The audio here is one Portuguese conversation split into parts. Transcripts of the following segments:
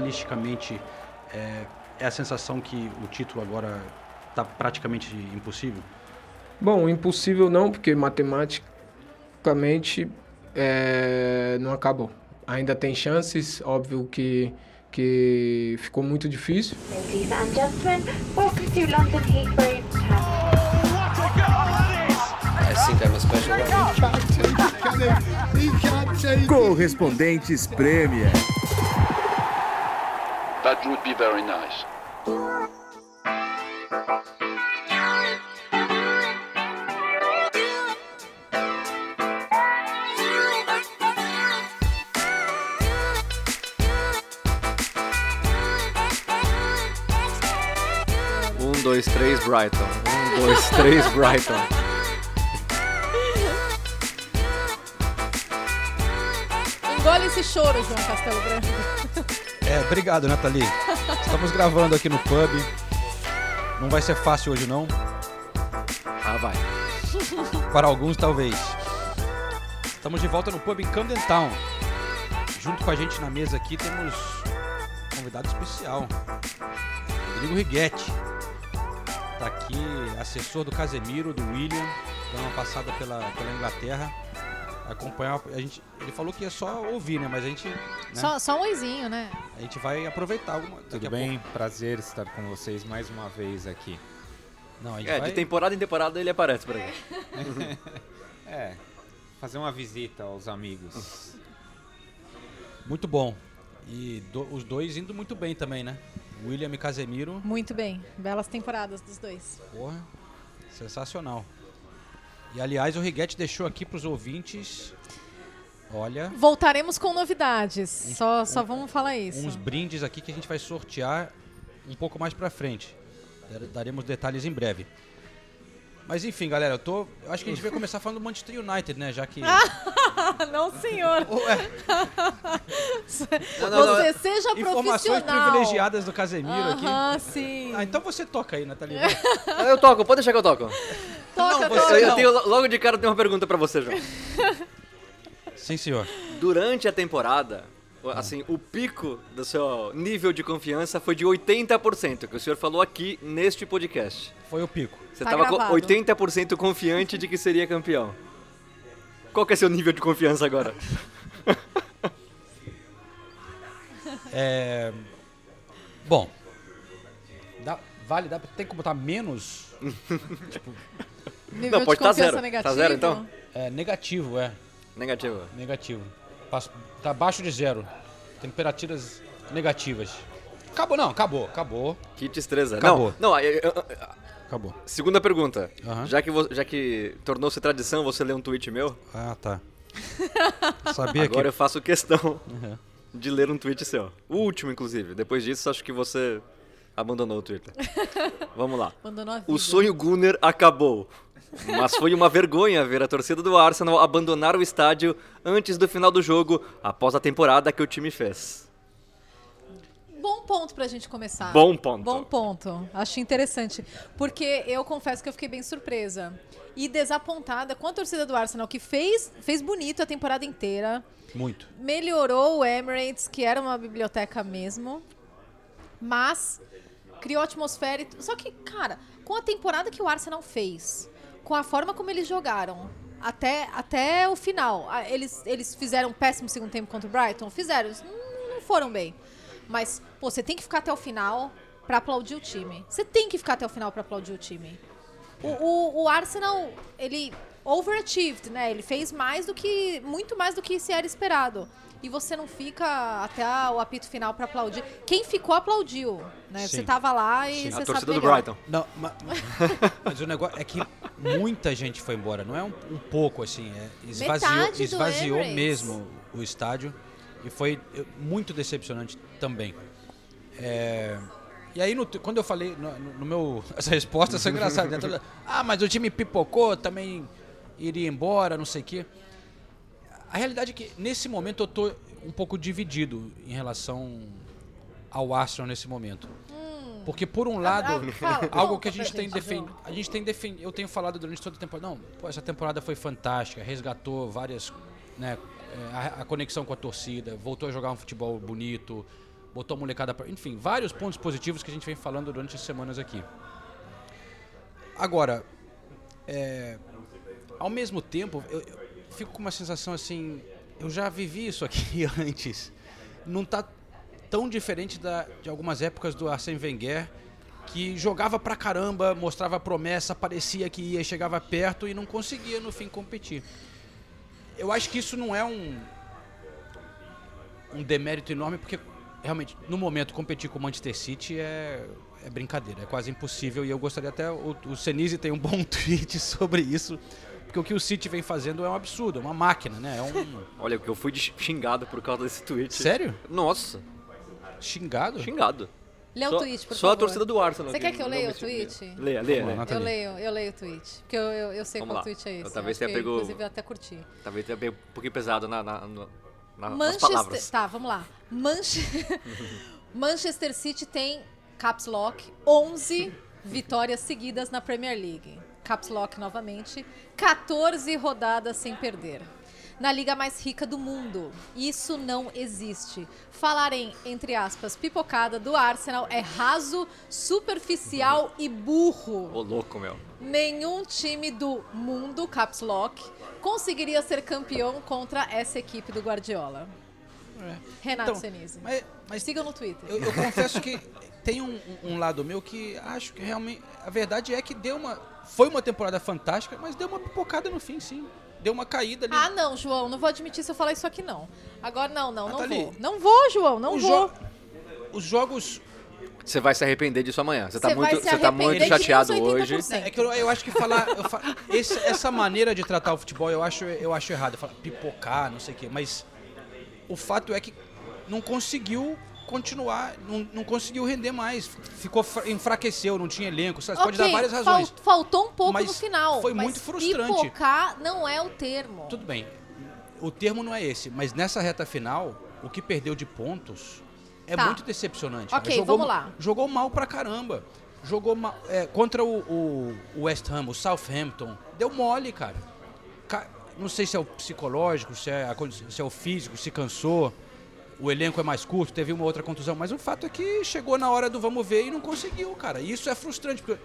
realisticamente é, é a sensação que o título agora está praticamente impossível? Bom, impossível não, porque matematicamente é, não acabou. Ainda tem chances, óbvio que, que ficou muito difícil. Ladies and gentlemen, welcome to London Heathrow International. I think I'm a special one. Correspondentes Premier. That would be very nice. Um, dois, três, Brighton. Um, dois, três, Brighton. Engole esse choro, João Castelo Branco. É, obrigado, Nathalie. Estamos gravando aqui no pub. Não vai ser fácil hoje, não. Ah, vai. Para alguns, talvez. Estamos de volta no pub em Camden Town. Junto com a gente na mesa aqui temos um convidado especial. Rodrigo Righetti. Tá aqui, assessor do Casemiro, do William, dando uma passada pela, pela Inglaterra. Acompanhar. A gente, ele falou que é só ouvir, né? Mas a gente. né? Só, só um oizinho, né? A gente vai aproveitar alguma. daqui Tudo a bem? Prazer estar com vocês mais uma vez aqui. Não, a gente É, vai... de temporada em temporada ele aparece por aí. É, fazer uma visita aos amigos. Muito bom. E do- os dois indo muito bem também, né? William e Casemiro. Muito bem. Belas temporadas dos dois. Porra, sensacional. E aliás, o Righetti deixou aqui pros ouvintes. Olha, Voltaremos com novidades. Só, só vamos falar isso. uns brindes aqui que a gente vai sortear um pouco mais pra frente. Dar- Daremos detalhes em breve. Mas enfim, galera, eu tô. Eu acho que a gente vai começar falando do Manchester United, né? Já que. não, senhor. Ué, Não, não, não, Você seja informações profissional. privilegiadas do Casemiro aqui. Aham, sim. Ah, então você toca aí, Nathalie. Eu toco, pode deixar que eu toco. Toca, não, você- não. tenho, logo de cara eu tenho uma pergunta pra você, João. Sim, senhor. Durante a temporada, o- assim, o pico do seu nível de confiança foi de 80%, que o senhor falou aqui neste podcast. Foi o pico. Você Tá tava com gravado. 80% confiante de que seria campeão. Qual que é seu nível de confiança agora? É. Bom. Dá, vale, dá, tem como botar menos? Nível Não, de pode tá confiança zero. Tá negativo. zero, então? É negativo, é. Negativo. Negativo. Passo- Tá abaixo de zero. Temperaturas negativas. Acabou, não, acabou, acabou. Kit estresa. Acabou. Não, não, eu- eu- eu- Acabou. segunda pergunta. Já que, já que tornou-se tradição você ler um tweet meu, Ah, tá. Sabia agora eu que. faço questão Uhum. de ler um tweet seu. O último, inclusive. Depois disso, acho que você abandonou o Twitter. Vamos lá. Abandonou a vida. O sonho Gunner acabou. Mas foi uma vergonha ver a torcida do Arsenal abandonar o estádio antes do final do jogo, após a temporada que o time fez. Bom ponto pra gente começar. Bom ponto. Bom ponto. Acho interessante. Porque eu confesso que eu fiquei bem surpresa. E desapontada com a torcida do Arsenal, que fez, fez bonito a temporada inteira. Muito. Melhorou o Emirates, que era uma biblioteca mesmo. Mas criou atmosfera. e Só que, cara, com a temporada que o Arsenal fez, com a forma como eles jogaram, até, até o final. ah, Eles, eles fizeram um péssimo segundo tempo contra o Brighton? Fizeram. Não, foram bem. Mas, pô, você tem que ficar até o final pra aplaudir o time. Você tem que ficar até o final pra aplaudir o time. O, o, o Arsenal, ele overachieved, né? Ele fez mais do que. muito mais do que se era esperado. E você não fica até o apito final pra aplaudir. Quem ficou aplaudiu, né? Sim. Você tava lá e Sim. você A sabe torcida do. Brighton. Não, ma- mas, o negócio é que muita gente foi embora. Não é um, um pouco assim. É, esvaziou esvaziou mesmo o estádio. E foi muito decepcionante também. É, e aí, no- quando eu falei, no, no- meu. Essa resposta foi engraçada. Né? Ah, mas o time pipocou, também iria embora, não sei o quê. A realidade é que nesse momento eu tô um pouco dividido em relação ao Arsenal nesse momento. Porque por um lado, ah, algo que a gente tem defendido, a gente tem defendido, eu tenho falado durante toda a temporada, não, pô, essa temporada foi fantástica, resgatou várias, né, é, a, a conexão com a torcida, voltou a jogar um futebol bonito, botou a molecada pra... Enfim, vários pontos positivos que a gente vem falando durante as semanas aqui. Agora, é, ao mesmo tempo, eu, eu fico com uma sensação assim, eu já vivi isso aqui antes. Não tá tão diferente da, de algumas épocas do Arsene Wenger, que jogava pra caramba, mostrava promessa, parecia que ia, chegava perto e não conseguia no fim competir. Eu acho que isso não é um um demérito enorme porque realmente no momento competir com o Manchester City é, é brincadeira, é quase impossível e eu gostaria até o, o Senise tem um bom tweet sobre isso. Porque o que o City vem fazendo é um absurdo, é uma máquina, né? É um. Olha, que eu fui xingado por causa desse tweet. Sério? Nossa, Xingado? xingado. Lê o só, tweet, por Só favor. a torcida do Arsenal. Você quer que eu leia o tweet? Leia, leia. Nathalie. Eu leio, eu leio o tweet. Porque eu, eu, eu sei Vamos qual lá. tweet é esse. Eu talvez tenha que, pego- Inclusive, eu até curti. Talvez tenha bem um pouquinho pesado na, na, na, nas Manchester. palavras. Tá, vamos lá. Manche- Manchester City tem Caps Lock 11 vitórias seguidas na Premier League. Caps Lock novamente. 14 rodadas sem perder. Na liga mais rica do mundo. Isso não existe. Falar em, entre aspas, pipocada do Arsenal é raso, superficial e burro. Ô, louco, meu. Nenhum time do mundo, Caps Lock, conseguiria ser campeão contra essa equipe do Guardiola. Renato Então, Senise. Mas, mas Siga no Twitter. eu, eu confesso que tem um, um lado meu que acho que realmente. A verdade é que deu uma. Foi uma temporada fantástica, mas deu uma pipocada no fim, sim. Deu uma caída ali. Ah, não, João, não vou admitir se eu falar isso aqui, não. Agora, não, não, não Nathalie, vou. Não vou, João, não Os vou. jo- Os jogos. Você vai se arrepender disso amanhã. Você tá Você vai muito, se você tá arrepender muito que nem chateado uns 80%. hoje. É que eu, eu acho que falar. eu fa- esse- essa maneira de tratar o futebol eu acho, eu acho errado. Falar pipocar, não sei o quê. Mas o fato é que não conseguiu continuar, não, não conseguiu render mais. Ficou fra- enfraqueceu, não tinha elenco. Você pode dar várias fal- razões. faltou um pouco no final. foi muito frustrante. Pipocar não é o termo. Tudo bem. O termo não é esse, mas nessa reta final, o que perdeu de pontos é Tá. muito decepcionante. Ok, jogou, vamos lá. Jogou mal pra caramba. Jogou mal, é, contra o, o- West Ham, o Southampton. Deu mole, cara. Ca- Não sei se é o psicológico, se é, se é o físico, se cansou. O elenco é mais curto, teve uma outra contusão. Mas o fato é que chegou na hora do vamos ver e não conseguiu, cara. Isso é frustrante, porque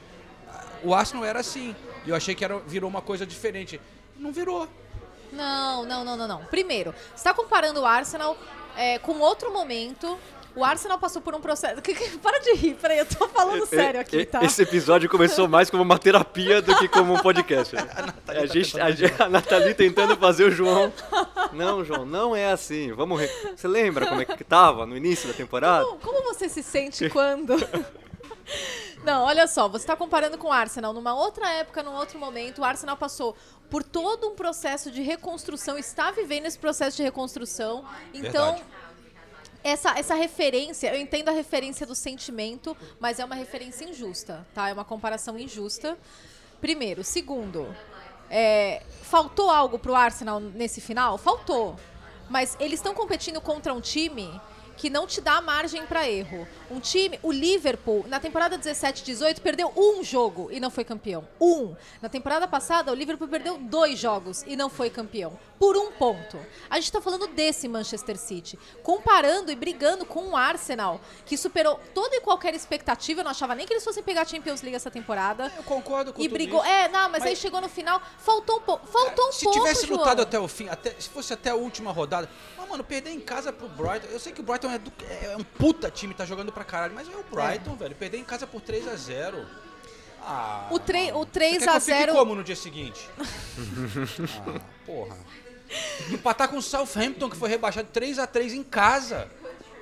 o Arsenal era assim. E eu achei que era, virou uma coisa diferente. Não virou. Não, não, não, não, não. Primeiro, você está comparando o Arsenal é, com outro momento. O Arsenal passou por um processo. Para de rir, peraí, eu tô falando sério aqui, tá? Esse episódio começou mais como uma terapia do que como um podcast. a, gente, a, gente- a Nathalie tentando fazer o João. Não, João, não é assim. Vamos. re- Você lembra como é que tava no início da temporada? Como, como você se sente quando. Não, olha só, você está comparando com o Arsenal. Numa outra época, num outro momento, o Arsenal passou por todo um processo de reconstrução, está vivendo esse processo de reconstrução. Então, Verdade. Essa, essa referência, eu entendo a referência do sentimento, mas é uma referência injusta, tá? É uma comparação injusta. Primeiro. Segundo, é, faltou algo pro Arsenal nesse final? Faltou. Mas eles estão competindo contra um time que não te dá margem para erro. Um time, o Liverpool, na temporada 17-18, perdeu um jogo e não foi campeão. Um. Na temporada passada, o Liverpool perdeu dois jogos e não foi campeão. Por um ponto. A gente tá falando desse Manchester City. Comparando e brigando com o Arsenal, que superou toda e qualquer expectativa. Eu não achava nem que eles fossem pegar a Champions League essa temporada. Eu concordo com E brigou. isso. É, não, mas, Mas- aí chegou no final, faltou um pouco. Faltou um se pouco. tivesse João. lutado até o fim, até, se fosse até a última rodada. Mas, mano, perder em casa pro Brighton. Eu sei que o Brighton é, do- é um puta time, tá jogando pra caralho. Mas é o Brighton, velho. Perder em casa por 3x0. Ah, O, tre o você 3 quer que a eu fique 0 como no dia seguinte? ah, porra. Empatar com o Southampton, que foi rebaixado 3x3 em casa.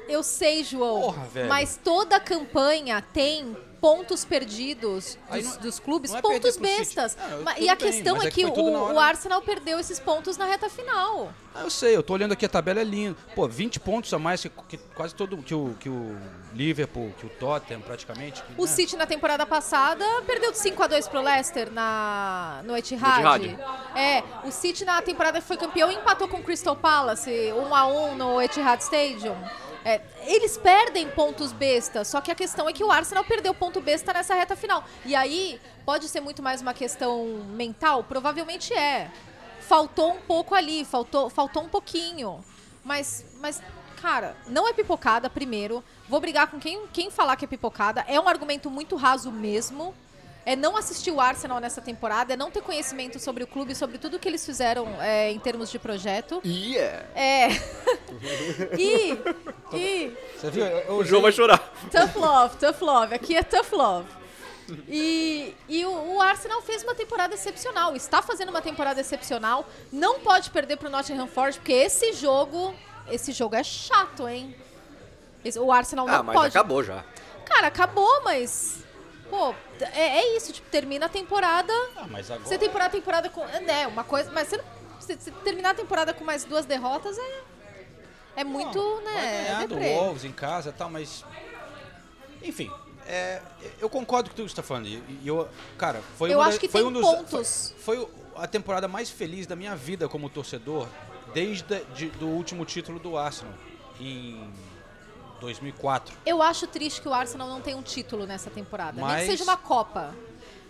Eu sei, João. Porra, velho. Mas toda campanha tem pontos perdidos dos, não- dos clubes, é pontos bestas. E a bem, questão é é que que, o, hora. o Arsenal perdeu esses pontos na reta final. Ah, eu sei, eu tô olhando aqui a tabela é linda. Pô, 20 pontos a mais que, que quase todo que o, que o Liverpool, que o Tottenham praticamente. que, O né? City na temporada passada perdeu de 5 a 2 pro Leicester na no Etihad. Etihad. É, o City na temporada que foi campeão empatou com o Crystal Palace 1 a 1 no Etihad Stadium. É, eles perdem pontos besta, só que a questão é que o Arsenal perdeu ponto besta nessa reta final. E aí, pode ser muito mais uma questão mental? Provavelmente é. Faltou um pouco ali, faltou, faltou um pouquinho. Mas, mas cara, não é pipocada, primeiro. Vou brigar com quem, quem falar que é pipocada. É um argumento muito raso mesmo. É não assistir o Arsenal nessa temporada, é não ter conhecimento sobre o clube, sobre tudo que eles fizeram é, em termos de projeto. Yeah. É. e. E. Você viu? O João vai chorar. Tough love, tough love. Aqui é tough love. E, e o, o Arsenal fez uma temporada excepcional. Está fazendo uma temporada excepcional. Não pode perder pro Nottingham Forest, porque esse jogo. Esse jogo é chato, hein? Esse- o Arsenal não Ah, mas pode. acabou já. Cara, acabou, mas. Pô, é, é isso. Tipo, termina a temporada. Ah, mas agora... Você temporada a temporada com. É, uma coisa. Mas você, não- se, se terminar a temporada com mais duas derrotas é. É muito, Vai né? ganhar do deprê. Wolves em casa e tal, mas. Enfim, é, eu concordo com tudo que você está falando. E e eu, cara, foi Eu acho da- que foi tem um dos, pontos. Foi, foi a temporada mais feliz da minha vida como torcedor desde de, do último título do Arsenal em 2004. Eu acho triste que o Arsenal não tenha um título nessa temporada. Nem Mas- que seja uma Copa.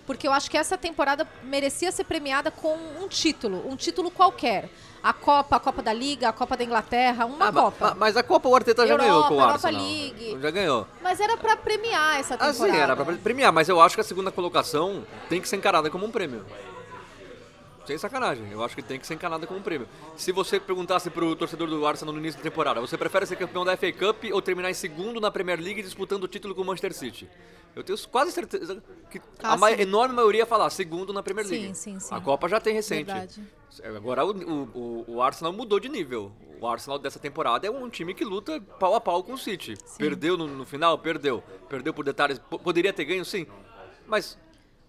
Porque eu acho que essa temporada merecia ser premiada com um título, um título qualquer. A Copa, a Copa da Liga, a Copa da Inglaterra, uma Ah, Copa. ma- Mas a Copa o Arteta já Europa, ganhou com o Europa Arsenal. League. Já ganhou. Mas era pra premiar essa Ah, temporada. sim, era pra premiar, mas eu acho que a segunda colocação tem que ser encarada como um prêmio. Sem sacanagem, eu acho que tem que ser encarada como prêmio. Se você perguntasse pro torcedor do Arsenal no início da temporada, você prefere ser campeão da FA Cup ou terminar em segundo na Premier League disputando o título com o Manchester City? Eu tenho quase certeza que Ah, a ma- sim. enorme maioria ia falar segundo na Premier Sim, League. sim, sim. A Copa já tem recente. Verdade. Agora o, o- o- Arsenal mudou de nível. O Arsenal dessa temporada é um time que luta pau a pau com o City. Perdeu no, no final? Perdeu. Perdeu por detalhes. P- poderia ter ganho, sim. Mas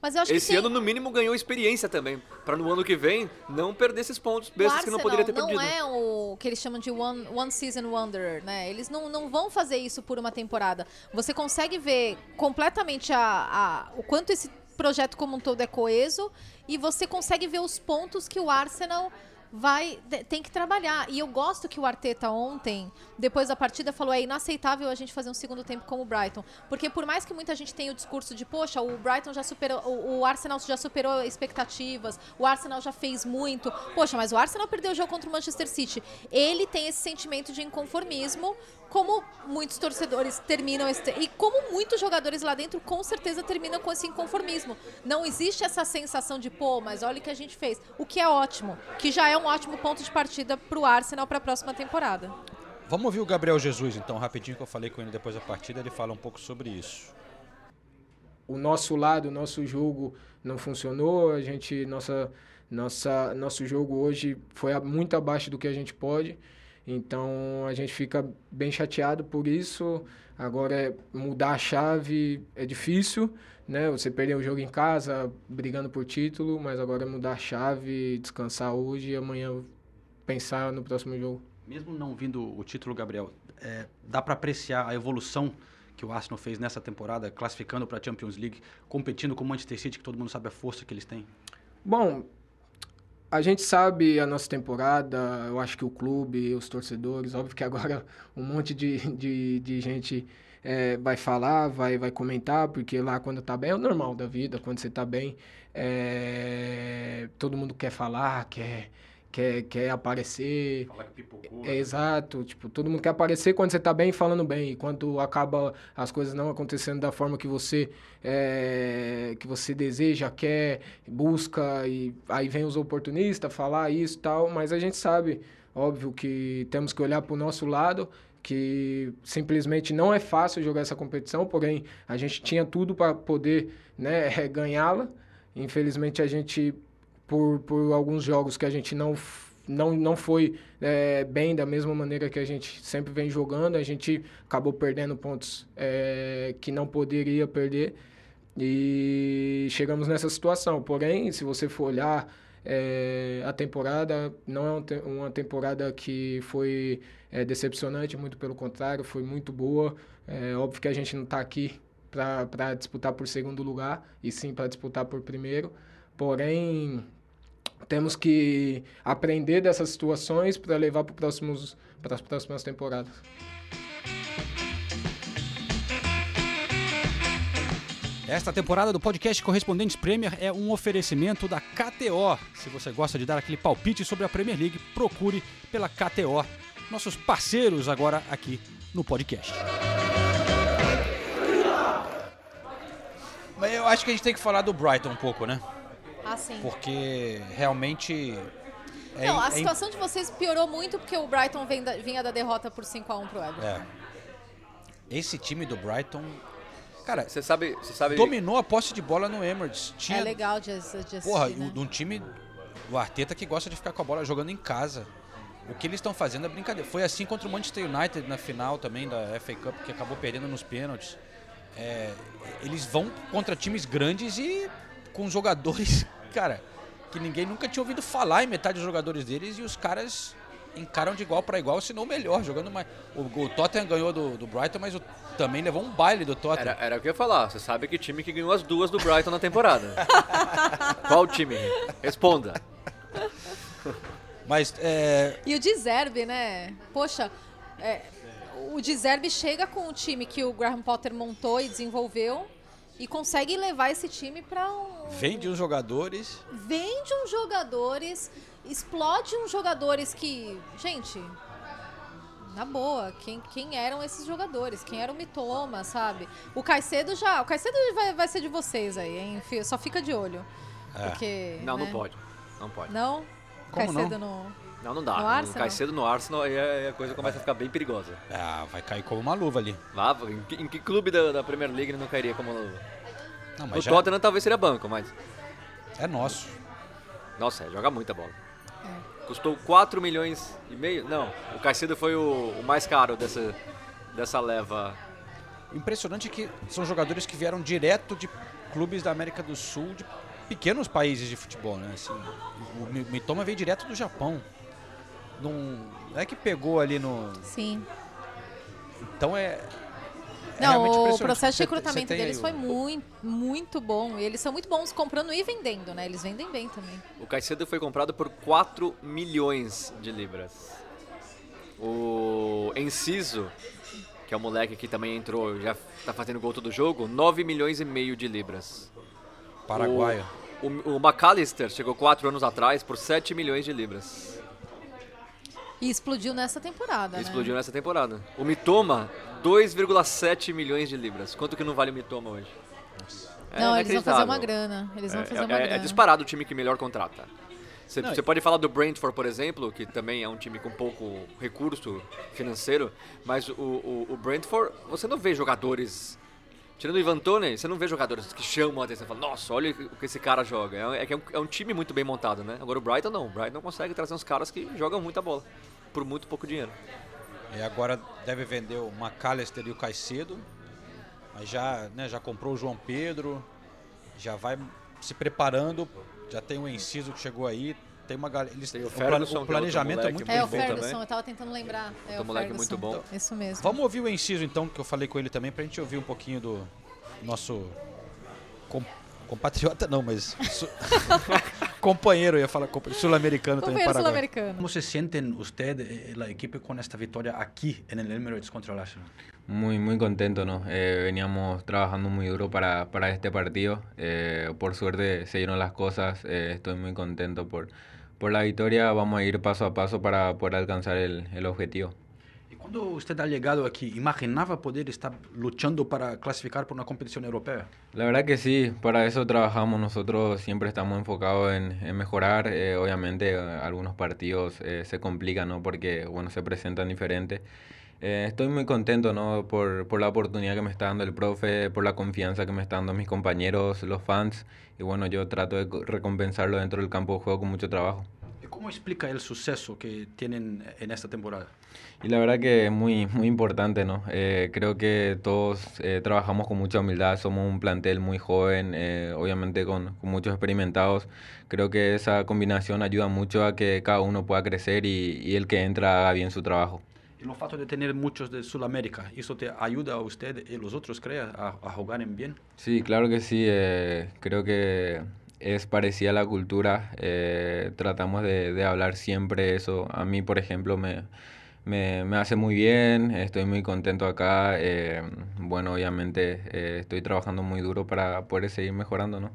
Mas eu acho esse que tem... ano, no mínimo, ganhou experiência também. Pra no ano que vem não perder esses pontos bestas que não poderia ter Arsenal perdido. não é o que eles chamam de one, one season wonder, né? Eles não, não vão fazer isso por uma temporada. Você consegue ver completamente a, a- o quanto esse projeto como um todo é coeso e você consegue ver os pontos que o Arsenal vai tem que trabalhar. E eu gosto que o Arteta ontem, depois da partida, falou é inaceitável a gente fazer um segundo tempo como o Brighton, porque por mais que muita gente tenha o discurso de poxa, o Brighton já superou, o, o Arsenal já superou expectativas, o Arsenal já fez muito. Poxa, mas o Arsenal perdeu o jogo contra o Manchester City. Ele tem esse sentimento de inconformismo, como muitos torcedores terminam esse, e como muitos jogadores lá dentro com certeza terminam com esse inconformismo. Não existe essa sensação de, pô, mas olha o que a gente fez. O que é ótimo, que já é um ótimo ponto de partida pro Arsenal para a próxima temporada. Vamos ouvir o Gabriel Jesus, então, rapidinho, que eu falei com ele depois da partida. Ele fala um pouco sobre isso. o nosso lado, o nosso jogo não funcionou, a gente nossa nossa nosso jogo hoje foi muito abaixo do que a gente pode. Então a gente fica bem chateado por isso. Agora é mudar a chave é difícil, né? Você perder o jogo em casa, brigando por título, mas agora é mudar a chave, descansar hoje e amanhã pensar no próximo jogo. Mesmo não vindo o título, Gabriel, é, dá para apreciar a evolução que o Arsenal fez nessa temporada, classificando para a Champions League, competindo com o Manchester City, que todo mundo sabe a força que eles têm. Bom, a gente sabe a nossa temporada, eu acho que o clube, os torcedores, óbvio que agora um monte de, de, de gente eh, vai falar, vai, vai comentar, porque lá quando tá bem é o normal da vida, quando você tá bem, eh, todo mundo quer falar, quer, quer, quer aparecer. Falar que pipocou. É exato, tipo, todo mundo quer aparecer quando você tá bem falando bem, e quando acaba as coisas não acontecendo da forma que você é, que você deseja, quer, busca, e aí vem os oportunistas falar isso e tal, mas a gente sabe, óbvio que temos que olhar para o nosso lado, que simplesmente não é fácil jogar essa competição, porém a gente tinha tudo para poder né, ganhá-la. Infelizmente a gente, por, por alguns jogos que a gente não não, não foi é, bem da mesma maneira que a gente sempre vem jogando. A gente acabou perdendo pontos é, que não poderia perder e chegamos nessa situação. Porém, se você for olhar é, a temporada, não é um uma temporada que foi é, decepcionante, muito pelo contrário, foi muito boa. É óbvio que a gente não está aqui para disputar por segundo lugar, e sim para disputar por primeiro. Porém, temos que aprender dessas situações para levar para próximos para as próximas temporadas. Esta temporada do podcast Correspondentes Premier é um oferecimento da KTO. Se você gosta de dar aquele palpite sobre a Premier League, procure pela KTO. nossos parceiros agora aqui no podcast. Mas eu acho que a gente tem que falar do Brighton um pouco, né? Assim. Porque realmente. é- Não, a é situação de vocês piorou muito porque o Brighton vem da- vinha da derrota por 5x1 pro Everton. É. Esse time do Brighton, cara, Você sabe, você sabe dominou a posse de bola no Emirates. Tinha, É legal de, de assistir, porra, né? de um time do Arteta que gosta de ficar com a bola jogando em casa. O que eles estão fazendo é brincadeira. Foi assim contra o Manchester United na final também da FA Cup, que acabou perdendo nos pênaltis. É, eles vão contra times grandes e com jogadores, cara, que ninguém nunca tinha ouvido falar em metade dos jogadores deles e os caras encaram de igual para igual, se não melhor, jogando mais. O, o Tottenham ganhou do, do Brighton, mas o- também levou um baile do Tottenham. Era, era o que eu ia falar. Você sabe que time que ganhou as duas do Brighton na temporada. Qual time? Responda. Mas é, E o Dizerbe, né? Poxa, é, o Dizerbe chega com o time que o Graham Potter montou e desenvolveu e consegue levar esse time para um. Vende os jogadores. Vende uns jogadores, explode uns jogadores que. Gente. Na boa, quem, quem eram esses jogadores? Quem era o Mitoma, sabe? O Caicedo já. O Caicedo vai, vai ser de vocês aí, hein? Só fica de olho. É. Porque. Não, né? não pode. Não pode. Não? Como Caicedo não. Não, não dá. No Não Arsenal? cai cedo no Arsenal aí a coisa começa a ficar bem perigosa. Ah, vai cair como uma luva ali. Lá, em que, em que clube da, da Premier League ele não cairia como luva? Não, O já Tottenham talvez seria banco, mas. é nosso. Nossa, é, joga muita bola. É. Custou 4 milhões e meio? Não, o Caicedo foi o, o mais caro dessa, dessa leva. Impressionante que são jogadores que vieram direto de clubes da América do Sul, de pequenos países de futebol, né? Assim, o Mi- Mitoma veio direto do Japão. Não, não é que pegou ali no. Sim. Então é. É Não, o processo de recrutamento você deles aí foi o- muito, muito bom. E eles são muito bons comprando e vendendo, né? Eles vendem bem também. O Caicedo foi comprado por 4 milhões de libras. O Enciso, que é o moleque que também entrou, já tá fazendo gol todo jogo, 9 milhões e meio de libras. Paraguaio. O, o, o McAllister chegou 4 anos atrás por 7 milhões de libras. E explodiu nessa temporada, Explodiu né? nessa temporada. O Mitoma, 2,7 milhões de libras. Quanto que não vale o Mitoma hoje? É Não, eles vão fazer uma grana. Eles vão É- fazer é, uma é grana. disparado o time que melhor contrata. Você pode falar do Brentford, por exemplo, que também é um time com pouco recurso financeiro, mas o, o, o Brentford, você não vê jogadores. Tirando o Ivan Toney, você não vê jogadores que chamam a atenção. Fala, Nossa, olha o que esse cara joga. É, é que é, um, é um time muito bem montado, né? Agora o Brighton não. O Brighton não consegue trazer uns caras que jogam muita bola. Por muito pouco dinheiro. E agora deve vender o McAllister e o Caicedo. Mas já, né, já comprou o João Pedro. Já vai se preparando. Já tem o Enciso que chegou aí. Tem uma galera. Eles, Tem o Ferguson, é o outro planejamento é moleque muito É bem o bom. Ferguson, também. eu tava tentando lembrar. É Outro o moleque Ferguson. muito bom. Isso mesmo. Vamos ouvir o Enciso então, que eu falei com ele também, pra gente ouvir um pouquinho do nosso com- compatriota, não, mas su- companheiro, eu ia falar compa- sul-americano também, Companheiro Paraguai. sul-americano. Como se sentem usted e a equipe com esta vitória aqui en el Emirates contra el Arsenal? Muy, muy contento, ¿no? Eh, veníamos trabajando muy duro para, para este partido. Eh, por suerte se dieron las cosas. eh, estoy muy contento por, por la victoria. Vamos a ir paso a paso para poder alcanzar el, el objetivo. Quando usted ha llegado aquí, imaginava poder estar luchando para clasificar por una competición europea? La verdad que sí, para eso trabajamos. Nosotros siempre estamos enfocados en, en mejorar. eh, obviamente eh, algunos partidos eh, se complican, ¿no? Porque, bueno, se presentan diferentes. Eh, estoy muy contento, ¿no? Por, por la oportunidad que me está dando el profe, por la confianza que me están dando mis compañeros, los fans. Y bueno, yo trato de co- recompensarlo dentro del campo de juego con mucho trabajo. E como explica el suceso que tienen en esta temporada? Y la verdad que es muy, muy importante, ¿no? Eh, creo que todos eh, trabajamos con mucha humildad, somos un plantel muy joven, eh, obviamente con, con muchos experimentados. Creo que esa combinación ayuda mucho a que cada uno pueda crecer y, y el que entra haga bien su trabajo. E o fato de tener muchos de Sudamérica, ¿eso te ayuda a usted y los otros, crea, a, a jugar en bien? Sí, claro que sí. eh, creo que es parecida a la cultura. eh, tratamos de, de hablar siempre eso. A mí, por ejemplo, me, me, me hace muy bien. Estoy muy contento acá. eh, bueno, obviamente eh, estoy trabajando muy duro para poder seguir mejorando, ¿no?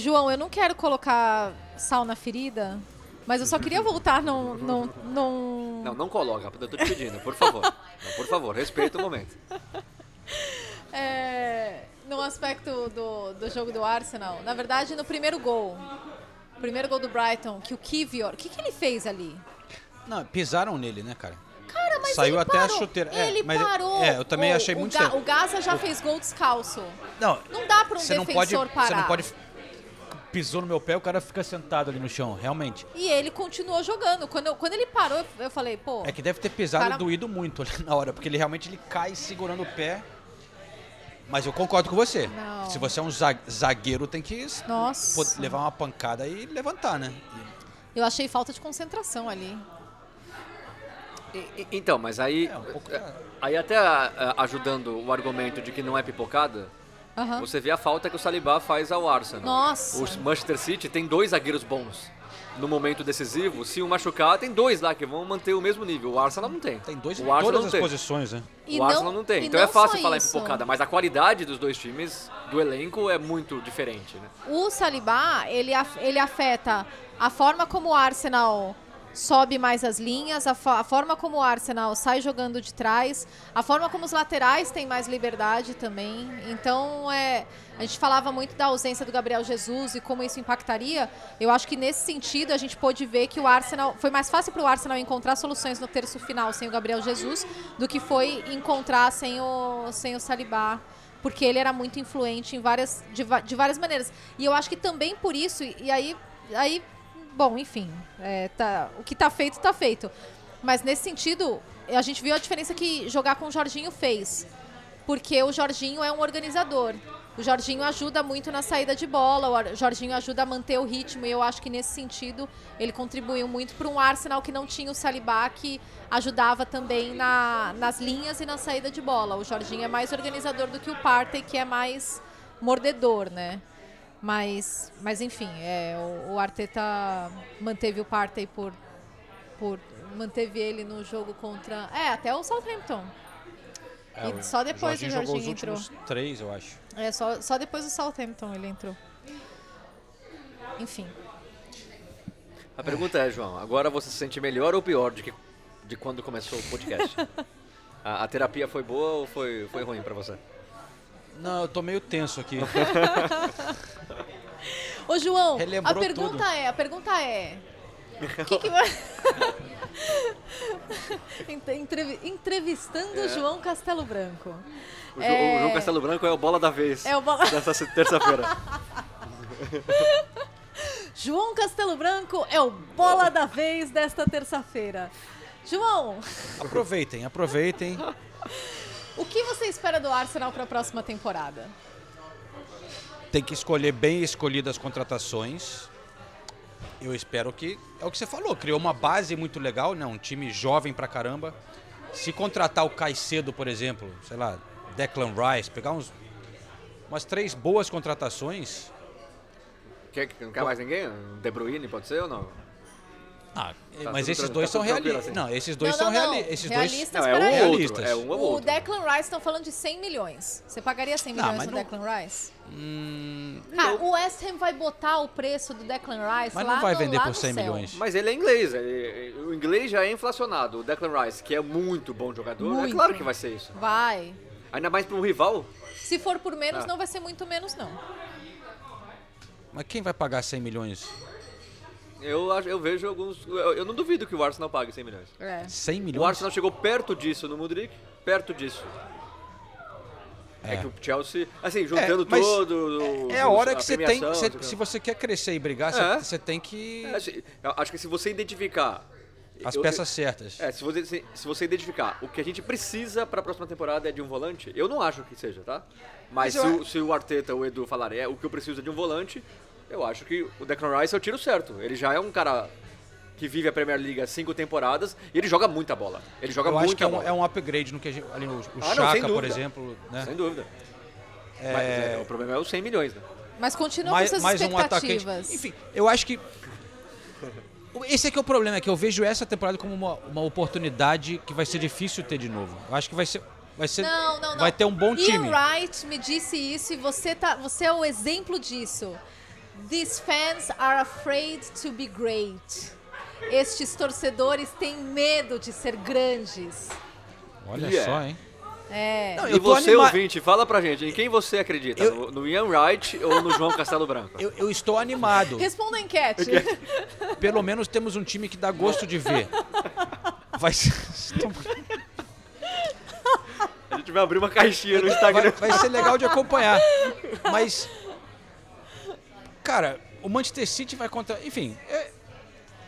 João, eu não quero colocar sal na ferida, mas eu só queria voltar num. num, num... Não, não coloca, eu tô te pedindo, por favor. Não, por favor, respeita o momento. É, no aspecto do, do jogo do Arsenal. Na verdade, no primeiro gol. Primeiro gol do Brighton, que o Kivior. O que, que ele fez ali? Não, pisaram nele, né, cara? Cara, mas Saiu ele até a parou. chuteira. É, Ele mas- parou. é, eu também O- achei o muito Ga- estranho. O Gaza já fez gol descalço. Não, Não dá pra um você não defensor pode, parar. Você não pode. Pisou no meu pé, o cara fica sentado ali no chão, realmente. E ele continuou jogando. Quando, eu- quando ele parou, eu- falei, pô. É que deve ter pisado Cara- e doído muito ali na hora, porque ele realmente ele cai segurando o pé. Mas eu concordo com você. Não. Se você é um za- zagueiro, tem que Nossa. levar uma pancada e levantar, né? Eu achei falta de concentração ali. E- Então, mas aí. É, um pouco. Aí até ah, ajudando o argumento de que não é pipocada, Aham. você vê a falta que o Saliba faz ao Arsenal. Nossa. O Manchester City tem dois zagueiros bons. No momento decisivo, se um machucar, tem dois lá que vão manter o mesmo nível. O Arsenal não tem. Tem dois o Arsenal todas não as tem. posições, né? E o Arsenal não tem. Então não é fácil falar isso. em pipocada, mas a qualidade dos dois times, do elenco, é muito diferente, né? O Saliba, ele, af- ele afeta a forma como o Arsenal sobe mais as linhas, a, a forma como o Arsenal sai jogando de trás, a forma como os laterais têm mais liberdade também. Então, é, a gente falava muito da ausência do Gabriel Jesus e como isso impactaria. Eu acho que nesse sentido a gente pôde ver que o Arsenal foi mais fácil para o Arsenal encontrar soluções no terço final sem o Gabriel Jesus do que foi encontrar sem o sem o Saliba porque ele era muito influente em várias, de, de várias maneiras. E eu acho que também por isso, e aí, aí bom, enfim, é, tá, o que tá feito, tá feito. Mas nesse sentido, a gente viu a diferença que jogar com o Jorginho fez. Porque o Jorginho é um organizador. O Jorginho ajuda muito na saída de bola, o Jorginho ajuda a manter o ritmo, e eu acho que nesse sentido ele contribuiu muito para um Arsenal que não tinha o Saliba, que ajudava também na, nas linhas e na saída de bola. O Jorginho é mais organizador do que o Partey, que é mais mordedor, né? Mas, mas enfim, é, o, o Arteta manteve o Partey por, por. manteve ele no jogo contra. É, até o Southampton. É, E o só depois Jorginho o jogou os Jorginho entrou. últimos três, eu acho. É, só, só depois do Southampton ele entrou. Enfim. A pergunta é, João, agora você se sente melhor ou pior de, que, de quando começou o podcast? a, a terapia foi boa ou foi, foi ruim pra você? Não, eu tô meio tenso aqui. Ô, João, a Relembrou pergunta tudo. é, a pergunta é. O que, que Entrevistando o João Castelo Branco. O, É. o João Castelo Branco é o bola da vez É o bola- dessa terça-feira. João Castelo Branco é o bola da vez desta terça-feira. João, aproveitem, aproveitem. O que você espera do Arsenal para a próxima temporada? Tem que escolher bem escolhidas as contratações. Eu espero que. É o que você falou, criou uma base muito legal, né? Um time jovem pra caramba. Se contratar o Caicedo, por exemplo, sei lá, Declan Rice, pegar uns, umas três boas contratações. Quer, não quer mais ninguém? De Bruyne pode ser ou não? Ah, Tá mas esses dois tá são realistas. assim. Não, esses dois Não, são não, não. reali esses Realistas, dois Não, é um ou outro. Realistas. É um ou O outro. Declan Rice estão falando de 100 milhões. Você pagaria 100 Não, milhões no não- Declan Rice? Hum, Cara, o West Ham vai botar o preço do Declan Rice mas lá não vai no- vender por no 100 céu. milhões. Mas ele é inglês, ele- o inglês já é inflacionado. O Declan Rice, que é muito bom jogador, é Muito. claro que vai ser isso. Vai. Ainda mais para um rival. Se for por menos, Ah. não vai ser muito menos, não. Mas quem vai pagar 100 milhões? Eu, acho- eu vejo alguns. Eu, eu não duvido que o Arsenal pague 100 milhões. É. 100 O milhões? Arsenal chegou perto disso no Mudrik, perto disso. É, É. que o Chelsea, assim, juntando mas todo. É a hora que a você tem. o que. se você quer crescer e brigar, você- É. tem que. É, assim, eu acho que se você identificar. As eu- peças certas. É, se você, se, se você identificar o que a gente precisa para a próxima temporada é de um volante, eu não acho que seja, tá? Mas, Mas se, o, se o Arteta ou o Edu falarem é o que eu preciso é de um volante, eu acho que o Declan Rice é o tiro certo. Ele já é um cara que vive a Premier League há cinco temporadas e ele joga muita bola. Ele joga Eu acho muita que é um, é um upgrade no que a gente, ali o, o Ah, não, Chaka, por dúvida. exemplo, né? Sem dúvida. Mas é, o problema é os 100 milhões, né? Mas continua mais, com essas mais um atacante. expectativas. Enfim, eu acho que esse aqui é o problema, é que eu vejo essa temporada como uma, uma oportunidade que vai ser difícil ter de novo. Eu acho que vai ser, vai ser, Não, não, não. vai ter um bom Ian time. Wright me disse isso e você, tá, você é o exemplo disso. These fans are afraid to be great. Estes torcedores têm medo de ser grandes. Olha Yeah. só, hein? É. Não, E você, anima- ouvinte, fala pra gente, em quem você acredita? Eu- No, no Ian Wright ou no João Castelo Branco? Eu, eu estou animado. Responda a enquete. Pelo menos temos um time que dá gosto de ver. Vai ser, A gente vai abrir uma caixinha no vai, Instagram. vai ser legal de acompanhar. Mas. Cara, o Manchester City vai contra. Enfim. é-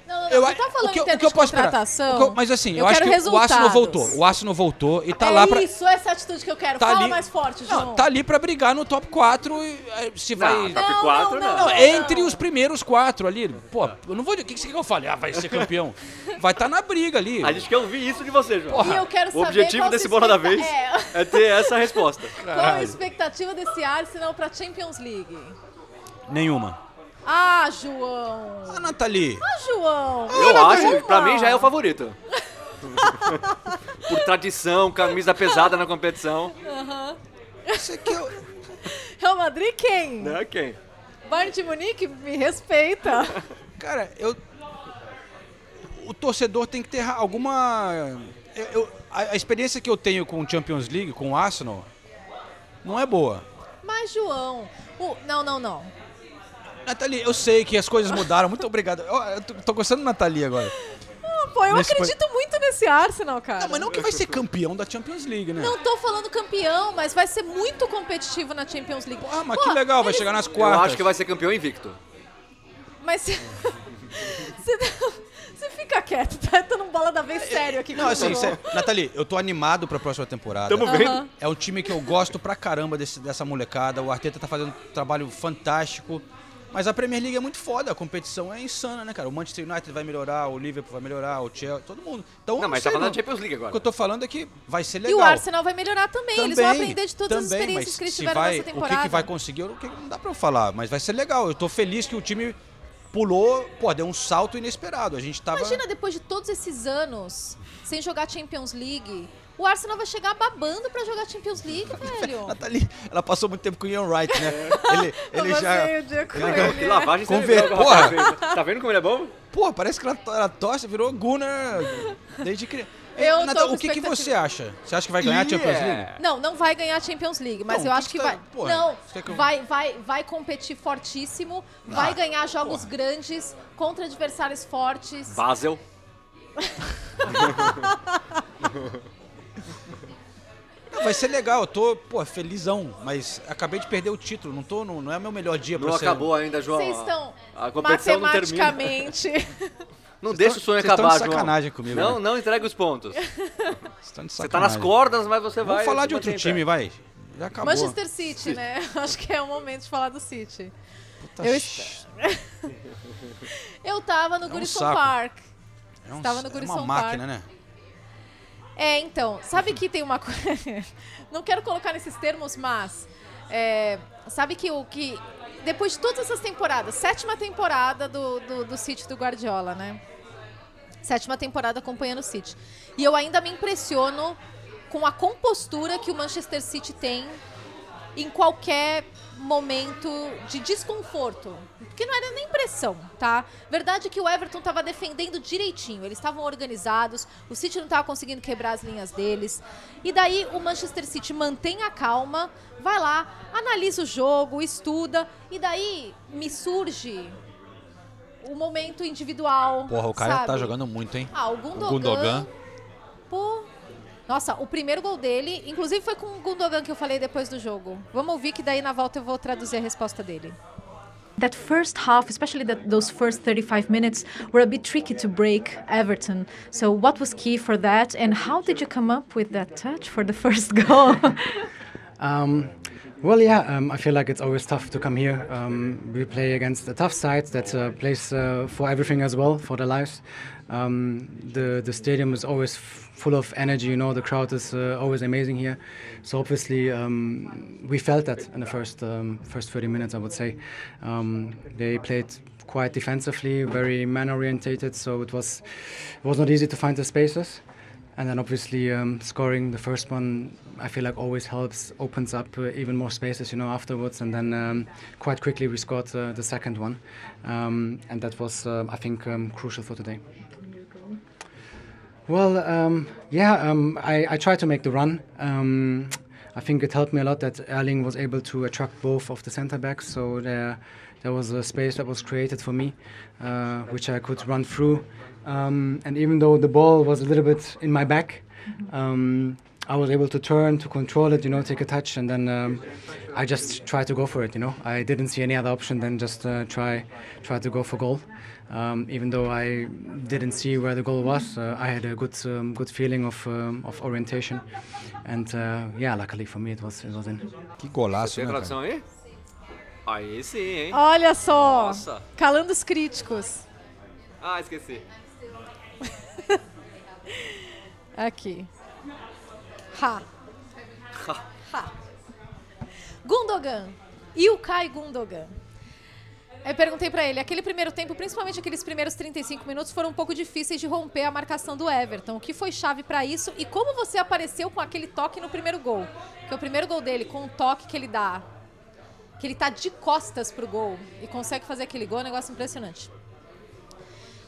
Não, não, não. eu, Você tá falando o que, em o termos que eu posso contratação? O que eu- mas assim, eu, eu acho que o Arsenal resultados. voltou. O Arsenal voltou e tá é lá pra. isso, essa é atitude que eu quero. Tá Fala ali- mais forte, João. Não, tá ali pra brigar no top 4 e eh, se vai. Não, top 4 não. Não, entre os primeiros quatro ali. Pô, eu não vou. O que que você quer que eu fale? Ah, vai ser campeão. Vai estar na briga ali. A gente quer ouvir isso de você, João. E eu quero O saber objetivo qual desse bola da vez É. é ter essa resposta. Qual a expectativa desse Arsenal pra Champions League? Nenhuma. Ah, João! Ah, Nathalie. Ah, João! Eu acho, pra mim já é o favorito. Por tradição, camisa pesada na competição. Você que eu... Real Madrid quem? Né, quem? Bayern de Munique me respeita. Cara, eu. O torcedor tem que ter alguma. eu- eu- a, a experiência que eu tenho com o Champions League, com o Arsenal, não é boa. Mas, João, o- não, não, não. Nathalie, eu sei que as coisas mudaram. Muito obrigado. Eu, eu tô, tô gostando da Nathalie agora. Ah, Pô, eu Nesse acredito muito nesse Arsenal, cara. Não, mas não que vai ser campeão da Champions League, né? Não tô falando campeão, mas vai ser muito competitivo na Champions League. Ah, mas Pô, que legal, vai chegar nas Eu quartas. acho que vai ser campeão invicto. Mas você... você fica quieto, tá? Eu tô num bola da vez sério aqui Não, assim, sério. Nathalie, eu tô animado pra próxima temporada. Tamo vendo. Aham. É um time que eu gosto pra caramba desse- dessa molecada. O Arteta tá fazendo um trabalho fantástico. Mas a Premier League é muito foda, a competição é insana, né, cara? O Manchester United vai melhorar, o Liverpool vai melhorar, o Chelsea, todo mundo. Então, Não, mas sei tá falando não. da Champions League O que eu agora. tô falando é que vai ser E legal. o Arsenal vai melhorar também. Eles vão Também, aprender de todas as também, experiências mas que eles tiveram vai, nessa O temporada. que, que vai conseguir, o que não dá pra eu falar, mas vai ser legal. Eu tô feliz que o time pulou, pô, deu um salto inesperado. A gente tava. Imagina, depois de todos esses anos sem jogar Champions League, o Arsenal vai chegar babando pra jogar Champions League, velho. Nathalie, ela passou muito tempo com o Ian Wright, né? Ele, ele Eu já. passei o dia com ele- ele. Que lavagem Conver- Porra. Tá vendo como ele é bom? Pô, parece que ela, ela torce, virou Gunnar desde criança. Eu com o que, que você acha? Você acha que vai ganhar a Champions League? Não, não vai ganhar a Champions League, mas Não, eu acho que que você vai. tá- Pô, não, eu- vai, vai, vai competir fortíssimo, vai ganhar jogos grandes contra adversários fortes. Basel. Não, vai ser legal, eu tô, pô, felizão, mas acabei de perder o título, não, tô, não, não é meu melhor dia Não pra ser... acabou ainda, João. Vocês estão A competição não termina. matematicamente. Não deixa o sonho vocês tão acabar, de João. sacanagem comigo, Não, né? não entrega os pontos. Vocês estão de Você tá nas cordas, mas você vai. Vamos falar de outro time, pé. vai. Já acabou. Manchester City, né? Acho que é o momento de falar do City. Puta eu Eu tava no um Goodison saco. Park. é um- Estava no é uma máquina, Park. né? É, então, sabe que tem uma coisa. Não quero colocar nesses termos, mas. é, sabe que o que. Depois de todas essas temporadas, sétima temporada do, do, do City do Guardiola, né? Sétima temporada acompanhando o City. E eu ainda me impressiono com a compostura que o Manchester City tem em qualquer momento de desconforto. Porque não era nem pressão, tá? Verdade é que o Everton estava defendendo direitinho, eles estavam organizados, o City não estava conseguindo quebrar as linhas deles. E daí o Manchester City mantém a calma, vai lá, analisa o jogo, estuda, e daí me surge o momento individual. Porra, o cara sabe? tá jogando muito, hein? Ah, o Gundogan. Gundogan. Pô. Nossa, o primeiro gol dele, inclusive foi com o Gundogan que eu falei depois do jogo. Vamos ouvir que daí na volta eu vou traduzir a resposta dele. That first half, especially that those first 35 minutes, were a bit tricky to break Everton. So, what was key for that, and how did you come up with that touch for the first goal? Um, well, yeah, um, I feel like it's always tough to come here. Um, we play against a tough side that uh, plays uh, for everything as well, for their lives. Um, the the stadium is always full of energy. You know, the crowd is uh, always amazing here. So obviously, um, we felt that in the first um, first 30 minutes. I would say um, they played quite defensively, very man orientated. So it was it was not easy to find the spaces. and then obviously um, scoring the first one, I feel like always helps, opens up uh, even more spaces, you know, afterwards. And then um, quite quickly we scored uh, the second one, and that was, uh, I think, crucial for today. Well, um, yeah, um, I, I tried to make the run. Um, I think it helped me a lot that Erling was able to attract both of the centre backs, so there, there was a space that was created for me, uh, which I could run through. Um, and even though the ball was a little bit in my back, um, I was able to turn, to control it, you know, take a touch, and then um, I just tried to go for it. You know, I didn't see any other option than just uh, try, try to go for goal. Um, even though I didn't see where the goal was, uh, I had a good, um, good feeling of, um, of orientation, and uh, yeah, luckily for me, it was, it was in. Que golaço, Tem né, tradução cara? aí? Aí sim, hein? Olha só, Nossa. calando os críticos. Ah, esqueci. Aqui. Ha. Ha. Gundogan. Ilkay Gundogan. Eu perguntei pra ele, aquele primeiro tempo, principalmente aqueles primeiros 35 minutos, foram um pouco difíceis de romper a marcação do Everton. O que foi chave pra isso e como você apareceu com aquele toque no primeiro gol? Porque o primeiro gol dele, com o toque que ele dá, que ele tá de costas pro gol e consegue fazer aquele gol, é um negócio impressionante.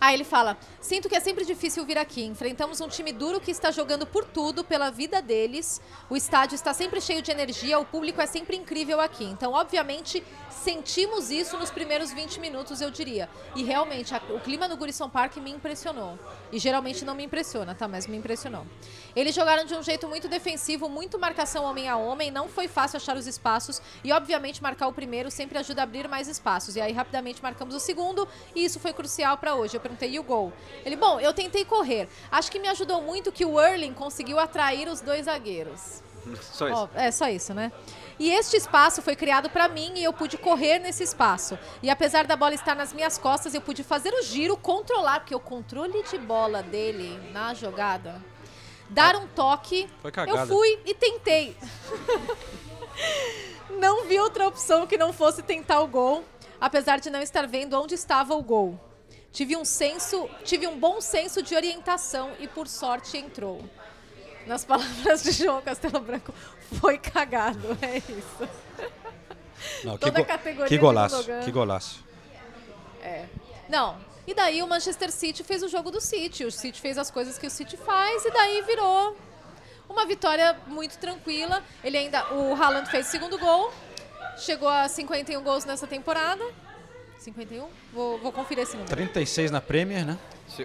Aí ele fala: Sinto que é sempre difícil vir aqui. Enfrentamos um time duro que está jogando por tudo, pela vida deles. O estádio está sempre cheio de energia, o público é sempre incrível aqui. Então, obviamente, sentimos isso nos primeiros 20 minutos, eu diria. E realmente, a- o clima no Gurisson Park me impressionou. E geralmente não me impressiona, tá? Mas me impressionou. Eles jogaram de um jeito muito defensivo, muito marcação homem a homem. Não foi fácil achar os espaços. E, obviamente, marcar o primeiro sempre ajuda a abrir mais espaços. E aí, rapidamente, marcamos o segundo. E isso foi crucial para hoje. Eu perguntei, e o gol? Ele, bom, eu tentei correr. Acho que me ajudou muito que o Erling conseguiu atrair os dois zagueiros. Só isso. Ó, é só isso, né? E este espaço foi criado para mim e eu pude correr nesse espaço. E apesar da bola estar nas minhas costas, eu pude fazer o giro, controlar, porque o controle de bola dele na jogada, dar um toque. Eu fui e tentei. não vi outra opção que não fosse tentar o gol, apesar de não estar vendo onde estava o gol. Tive um senso, tive um bom senso de orientação e por sorte entrou. Nas palavras de João Castelo Branco, foi cagado, é isso. Não, que, Toda go- categoria que golaço, que golaço. É. Não. E daí o Manchester City fez o jogo do City. O City fez as coisas que o City faz e daí virou uma vitória muito tranquila. Ele ainda, o Haaland fez o segundo gol. Chegou a 51 gols nessa temporada. 51? Vou, vou conferir esse número. 36 na Premier, né?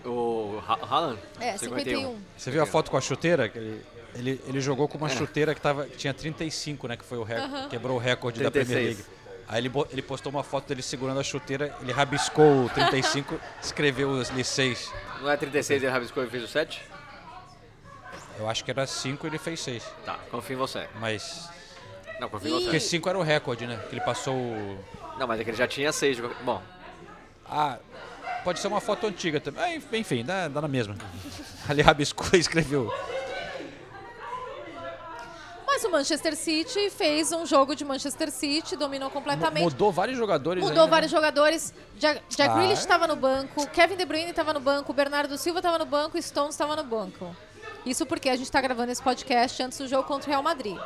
O Ha- Haaland? É, 51. Você viu a foto com a chuteira? Que Ele, ele, ele jogou com uma É. chuteira que, tava, que tinha 35, né? Que foi o recorde, Aham. quebrou o recorde da Premier 36. League. Aí ele, ele postou uma foto dele segurando a chuteira, ele rabiscou o 35, escreveu ali 6. Não é 36 ele rabiscou e fez o 7? Eu acho que era 5 e ele fez 6. Tá, confio em você. Mas. Não, confio em Porque você. 5 era o recorde, né? Que ele passou o. Não, mas é que ele já tinha 6. De... qualquer- Bom, Ah, pode ser uma foto antiga também. Ah, enf- enfim, dá, dá na mesma. Ali rabiscou e escreveu. Mas o Manchester City fez um jogo de Manchester City, dominou completamente. Mudou vários jogadores Mudou ainda, vários né? jogadores. Jack, Jack Ah, Grealish é? estava no banco, Kevin De Bruyne estava no banco, Bernardo Silva estava no banco e Stones estava no banco. Isso porque a gente está gravando esse podcast antes do jogo contra o Real Madrid.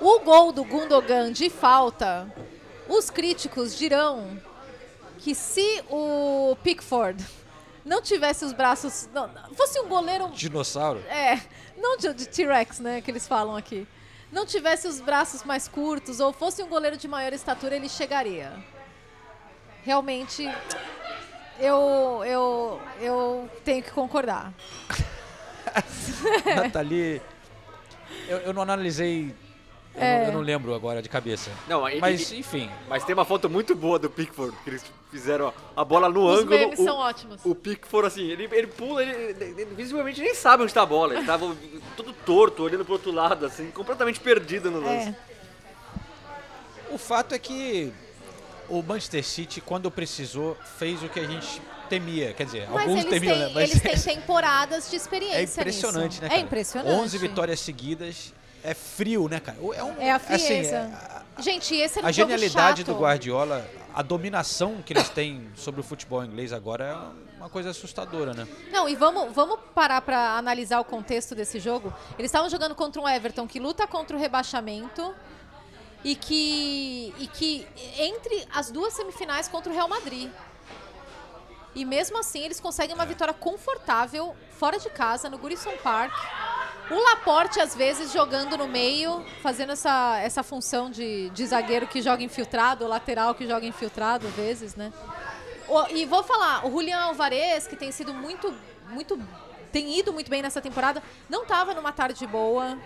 O gol do Gundogan de falta, os críticos dirão que se o Pickford não tivesse os braços... Não, fosse um goleiro Dinossauro. é, não de, de T-Rex, né, que eles falam aqui. Não tivesse os braços mais curtos ou fosse um goleiro de maior estatura, ele chegaria. Realmente, eu, eu, eu tenho que concordar. Nathalie. Eu, eu não analisei. Eu, É. não, eu não lembro agora de cabeça. Não, e- Mas, e- enfim. Mas tem uma foto muito boa do Pickford, que eles fizeram ó, a bola no Os ângulo. memes o, são ótimos. O Pickford, assim, ele, ele pula, ele, ele- ele visivelmente nem sabe onde está a bola. Ele tava todo torto, olhando pro outro lado, assim, completamente perdido no lance. É. O fato é que o Manchester City, quando precisou, fez o que a gente temia. Quer dizer, Mas alguns eles temiam, têm, né? Mas eles têm temporadas de experiência é impressionante, nisso. né, cara? É impressionante. 11 vitórias seguidas. É frio, né, cara? É, um, É a assim, frieza. é- Gente, esse era um a genialidade chato. do Guardiola, a dominação que eles têm sobre o futebol inglês agora é uma coisa assustadora, né? Não, e vamos, vamos parar para analisar o contexto desse jogo. Eles estavam jogando contra um Everton que luta contra o rebaixamento e que, e que entre as duas semifinais contra o Real Madrid. E mesmo assim, eles conseguem uma vitória confortável, fora de casa, no Gurison Park. O Laporte, às vezes, jogando no meio, fazendo essa, essa função de, de zagueiro que joga infiltrado, lateral que joga infiltrado, às vezes, né? O- e vou falar, o Julian Alvarez, que tem sido muito, muito, tem ido muito bem nessa temporada, não estava numa tarde boa.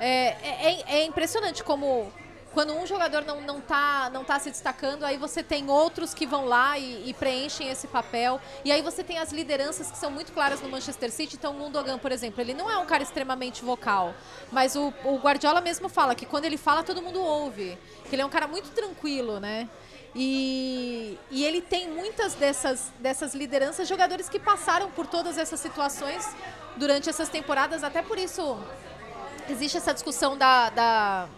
É, é, é impressionante como quando um jogador não, não, tá, não tá se destacando, aí você tem outros que vão lá e, e preenchem esse papel. E aí você tem as lideranças que são muito claras no Manchester City. Então, o Gundogan, por exemplo, ele não é um cara extremamente vocal. Mas o, o Guardiola mesmo fala que quando ele fala, todo mundo ouve. Que ele é um cara muito tranquilo, né? E, e ele tem muitas dessas, dessas lideranças, jogadores que passaram por todas essas situações durante essas temporadas. Até por isso existe essa discussão da, da,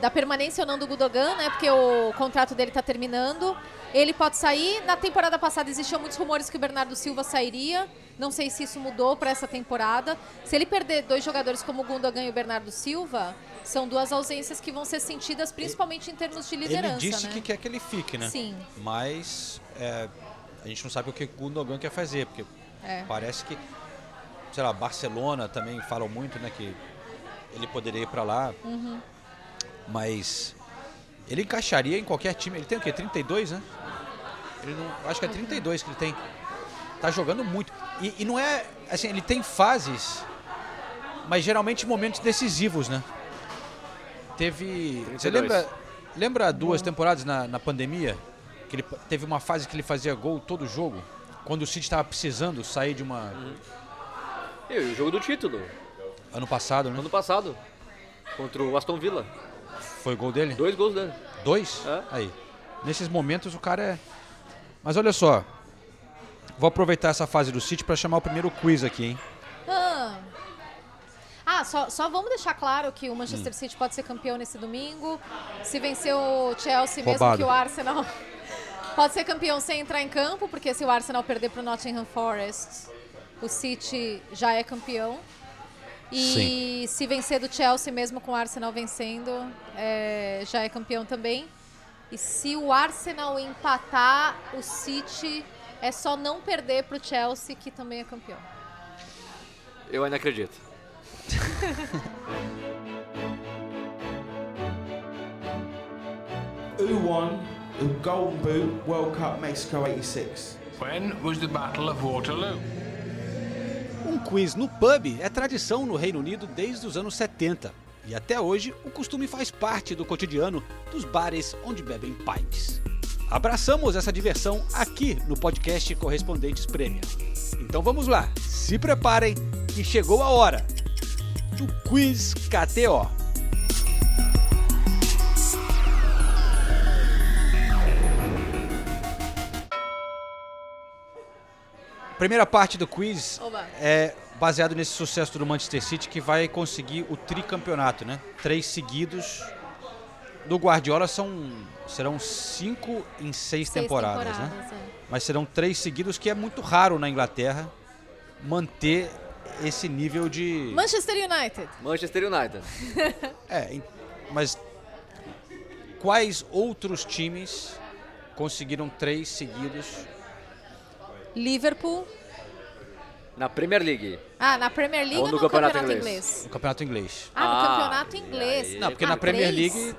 da permanência ou não do Gudogan, né? Porque o contrato dele está terminando. Ele pode sair. Na temporada passada existiam muitos rumores que o Bernardo Silva sairia. Não sei se isso mudou para essa temporada. Se ele perder dois jogadores como o Gundogan e o Bernardo Silva, são duas ausências que vão ser sentidas principalmente em termos de liderança, Ele disse né? que quer que ele fique, né? Sim. Mas é, a gente não sabe o que o Gundogan quer fazer, porque É. parece que, sei lá, Barcelona também falam muito, né, que ele poderia ir pra lá, Uhum. Mas ele encaixaria em qualquer time. Ele tem o quê? 32, né? Ele não, acho que é 32 que ele tem. Tá jogando muito. E, e não é, assim, ele tem fases, mas geralmente momentos decisivos, né? Teve. Você 32. lembra, lembra duas temporadas na, na pandemia? Que ele teve uma fase que ele fazia gol todo jogo? Quando o City estava precisando sair de uma. E o jogo do título, Ano passado, né? ano passado, contra o Aston Villa. Foi gol dele? Dois gols dele. Dois? É. Aí. Nesses momentos o cara é. Mas olha só. Vou aproveitar essa fase do City para chamar o primeiro quiz aqui, hein? Ah, Ah, só, só vamos deixar claro que o Hum. Manchester City pode ser campeão nesse domingo. Se vencer o Chelsea, mesmo Roubado. que o Arsenal. Pode ser campeão sem entrar em campo, porque se o Arsenal perder para o Nottingham Forest, o City já é campeão. E se vencer do Chelsea, mesmo com o Arsenal vencendo, é, já é campeão também. E se o Arsenal empatar, o City é só não perder para o Chelsea, que também é campeão. Eu ainda acredito. Who won the Golden Boot World Cup Mexico 86? When was the Battle of Waterloo? Um quiz no pub é tradição no Reino Unido desde os anos 70. E até hoje, o costume faz parte do cotidiano dos bares onde bebem pints. Abraçamos essa diversão aqui no podcast Correspondentes Prêmio. Então vamos lá, se preparem que chegou a hora do Quiz KTO. Primeira parte do quiz Oba. é baseado nesse sucesso do Manchester City que vai conseguir o tricampeonato, né? Três seguidos. Do Guardiola são serão cinco em seis, Seis temporadas, né? temporadas, é. Mas serão três seguidos, que é muito raro na Inglaterra manter esse nível de. Manchester United. Manchester United. É, mas quais outros times conseguiram três seguidos? Liverpool. Na Premier League. Ah, na Premier League Ou ou no no campeonato campeonato, inglês? inglês? No campeonato inglês. Ah, no Ah, campeonato inglês. Não, porque Ah, na Premier três? League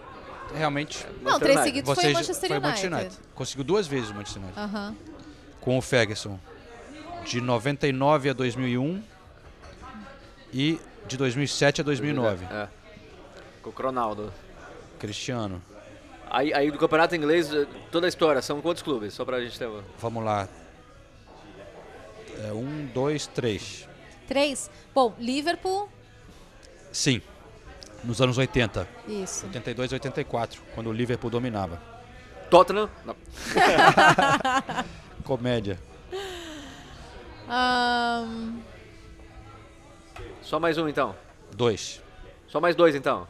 realmente. Não, três seguidos foi Manchester foi o United. Manchester United. Conseguiu duas vezes o Manchester United. Aham. Com o Ferguson. De 99 a 2001 e de 2007 a 2009. É. Com o Ronaldo. Cristiano. Aí, aí do campeonato inglês, toda a história, são quantos clubes? Só pra gente ter. Vamos lá. É, um, dois, três. Três. Bom, Liverpool. Sim. Nos anos 80. Isso. 82 e 84, quando o Liverpool dominava. Tottenham? Não. Comédia. Ahn, Só mais um então. Dois. Só mais dois então.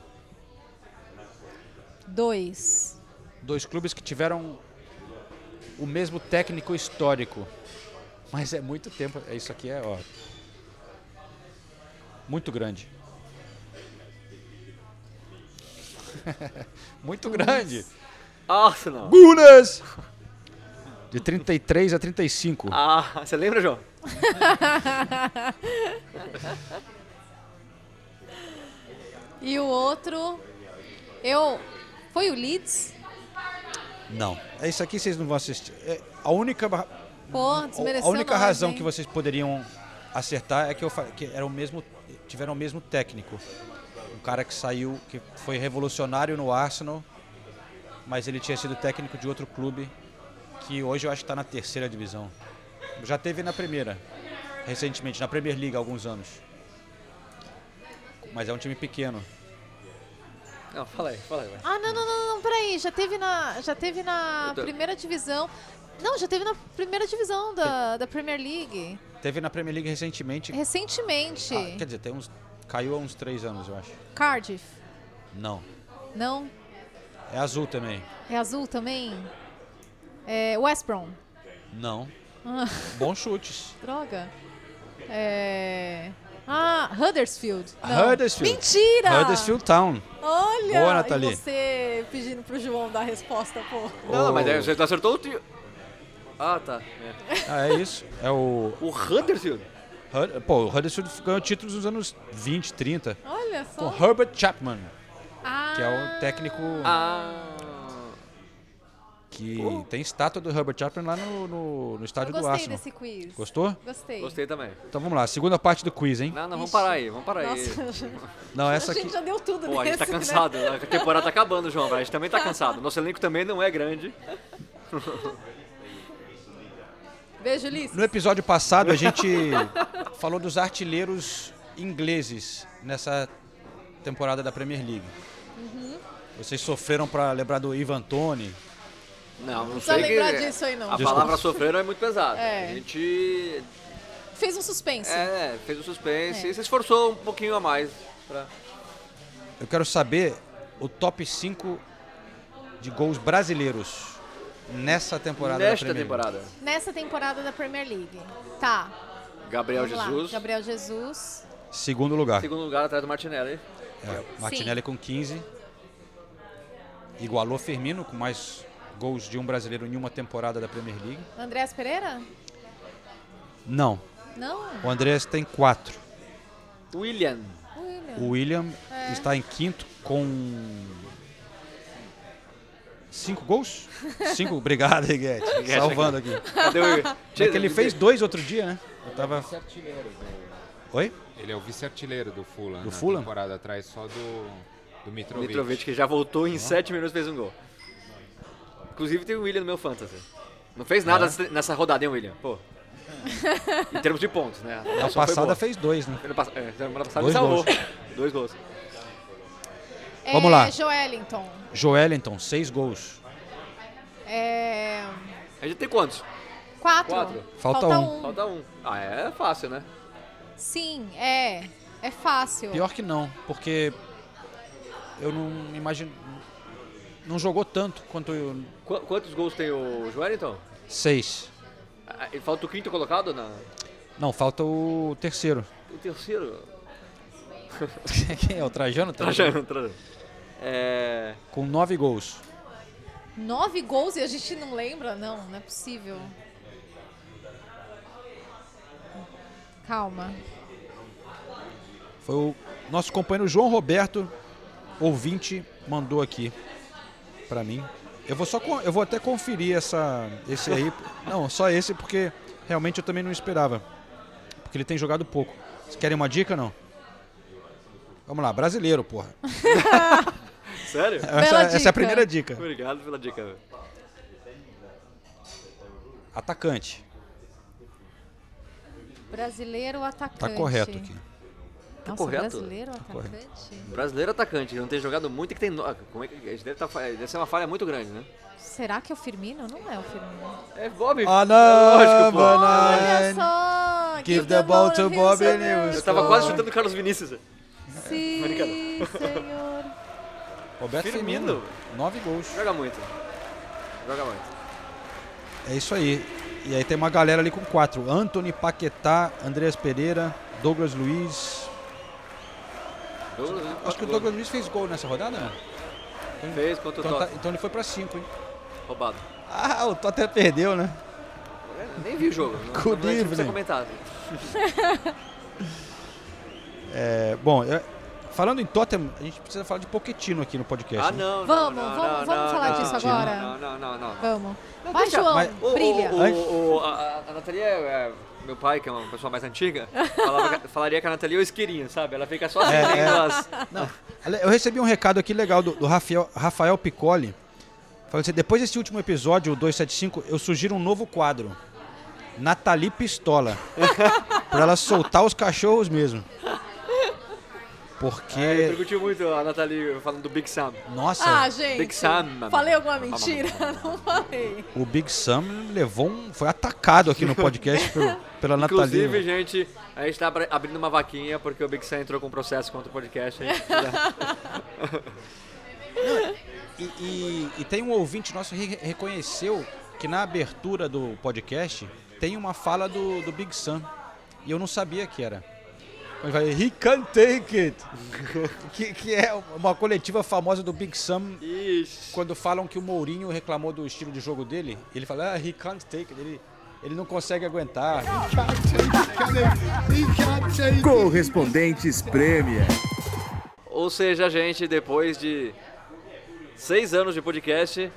dois. Dois clubes que tiveram o mesmo técnico histórico. Mas é muito tempo. é Isso aqui é, ó. Muito grande. muito grande. Arsenal. Gunas! De 33 a 35. Ah, você lembra, João? E o outro. Eu. Foi o Leeds? Não. É isso aqui vocês não vão assistir. É, a única Pô, a única nós, razão hein? que vocês poderiam acertar é que, eu, que era o mesmo tiveram o mesmo técnico. Um cara que saiu, que foi revolucionário no Arsenal, mas ele tinha sido técnico de outro clube que hoje eu acho que está na terceira divisão. Já teve na primeira, recentemente, na Premier League há alguns anos. Mas é um time pequeno. Não, fala aí, fala aí. vai. Ah, não, não, não, não, peraí. Já teve na, já teve na primeira divisão. Não, já teve na primeira divisão da, da Premier League. Teve na Premier League recentemente. Recentemente. Ah, quer dizer, tem uns, caiu há uns três anos, eu acho. Cardiff. Não. Não? É azul também. É azul também? É West Brom. Não. Ah, Bons chutes. droga. É... Ah, Huddersfield. Não. Huddersfield. Mentira! Huddersfield Town. Olha! Boa, Nathalie. E você pedindo pro João dar a resposta, pô. Não, mas aí você acertou o tio. Ah, tá. É. Ah, é isso. É o. O Huddersfield? Hud- Pô, o Huddersfield ganhou títulos nos anos 20, 30. Olha só. Com Herbert Chapman, Ah, que é o técnico Ah. que tem estátua do Herbert Chapman lá no, no, no eu estádio do gostei Arsenal. desse quiz. Gostou? Gostei. Gostei também. Então vamos lá, segunda parte do quiz, hein? Não, não, vamos Ixi. parar aí, vamos parar aí. Nossa, Não, essa a gente aqui. já deu tudo Pô, a gente tá nesse, né? cansado, a temporada tá acabando, João. A gente também tá cansado. Nosso elenco também não é grande. Beijo, Ulisses. No episódio passado a gente falou dos artilheiros ingleses nessa temporada da Premier League. Uhum. Vocês sofreram pra lembrar do Ivan Toni. Não, não sei lembrar que... disso aí, não. A Desculpa. palavra sofreram é muito pesada. É. A gente Fez um suspense. é, fez o suspense É. e se esforçou um pouquinho a mais. Pra... Eu quero saber o top 5 de gols brasileiros nessa temporada da Nesta Premier League. temporada. Nessa temporada da Premier League. Tá. Gabriel vamos lá. Jesus, Gabriel Jesus. Segundo lugar. segundo lugar atrás do Martinelli. É, Martinelli com 15. Igualou Firmino com mais gols de um brasileiro em uma temporada da Premier League. Andréas Pereira? Não. Não. O Andrés tem 4. William. William. O William É. está em quinto com. Cinco gols? Cinco? Obrigado, Guedes. Salvando aqui. Cadê o É que ele fez dois outro dia, né? Eu tava. Vice-artilheiro do- Oi? Ele é o vice-artilheiro do Fulham. Do na Fulham? temporada atrás só do, do Mitrovic. Mitrovic, que já voltou em 7 minutos e fez um gol. Inclusive tem o William no meu fantasy. Não fez nada É. nessa rodada, hein, William? Pô. em termos de pontos, né? Na passada fez dois, né? Ano pass- é, semana passada Dois ele salvou. gols. Dois gols. É, Vamos lá. Joelinton. Joelinton, seis gols. É... A gente tem quantos? Quatro. Quatro. Falta um. Falta um. Ah, é fácil, né? Sim, é. É fácil. Pior que não, porque eu não imagino. Não jogou tanto quanto eu. Qu- quantos gols tem o Joelinton? Seis. Ah, e Falta o quinto colocado? Na... Não, falta o terceiro. O terceiro? Quem é? O Trajano? Trajano, Trajano. É... Com nove gols. Nove gols e a gente não lembra? Não, não é possível. Calma. Foi o nosso companheiro João Roberto, ouvinte, mandou aqui pra mim. Eu vou só eu vou até conferir essa esse aí. Não, só esse porque realmente eu também não esperava. Porque ele tem jogado pouco. Vocês querem uma dica não? Vamos lá, brasileiro, porra. Sério? Essa, essa é a primeira dica. Obrigado pela dica. velho. Atacante. Brasileiro atacante. Tá correto aqui. Nossa, correto? brasileiro Tá atacante? Brasileiro atacante, não tem jogado muito e que tem. no- ah, Como é que. Deve, tá, deve ser uma falha muito grande, né? Será que é o Firmino? Não é o Firmino. É Bob. Ah, não, é lógico, pô. Olha só! Give the ball to Bobby Wilson. Eu tava quase chutando o Carlos Vinícius. Sim, Brincadeira. senhor. Roberto Firmino. Firmino. Nove gols. Joga muito. Joga muito. É isso aí. E aí tem uma galera ali com quatro. Anthony, Paquetá, Andreas Pereira, Douglas Luiz. Acho que o Douglas Luiz fez gol nessa rodada, né? Então- Fez contra o então, tá- Tottenham. então ele foi pra cinco, hein? Roubado. Ah, o Tottenham perdeu, né? Nem vi o jogo. Não, Good não, não precisa evening. comentar. É, bom, eu- falando em Tottenham, a gente precisa falar de Pochettino aqui no podcast. Ah, né? não. Vamos, não, vamos, não, vamos não, falar não, disso não, agora? Não, não, não, não. Vamos. Não, Vai, deixa- João, mas o- brilha. O, o, a, a Nathalie é, é meu pai, que é uma pessoa mais antiga, falava falaria que a Nathalie é o isqueirinho, sabe? Ela fica só É, acendendo é. as... Não, eu recebi um recado aqui legal do, do Rafael, Rafael Piccoli. Falou assim, depois desse último episódio, o 275, eu sugiro um novo quadro. Nathalie Pistola. pra ela soltar os cachorros mesmo. Porque... É, eu curti muito a Nathalie falando do Big Sam. Nossa. Ah, gente. Big Sam. Falei alguma mentira? Não falei. O Big Sam levou um, foi atacado aqui no podcast pelo- pela Inclusive, Nathalie. gente, a gente tá abri- abrindo uma vaquinha porque o Big Sam entrou com um processo contra o podcast. E, e- e tem um ouvinte nosso que re- reconheceu que na abertura do podcast tem uma fala do, do Big Sam. E eu não sabia que era. Ele vai, he can't take it. que, que é uma coletiva famosa do Big Sam. Quando falam que o Mourinho reclamou do estilo de jogo dele, ele fala, ah, he can't take it. Ele, ele não consegue aguentar. Correspondentes Premier. Ou seja, gente, depois de seis anos de podcast,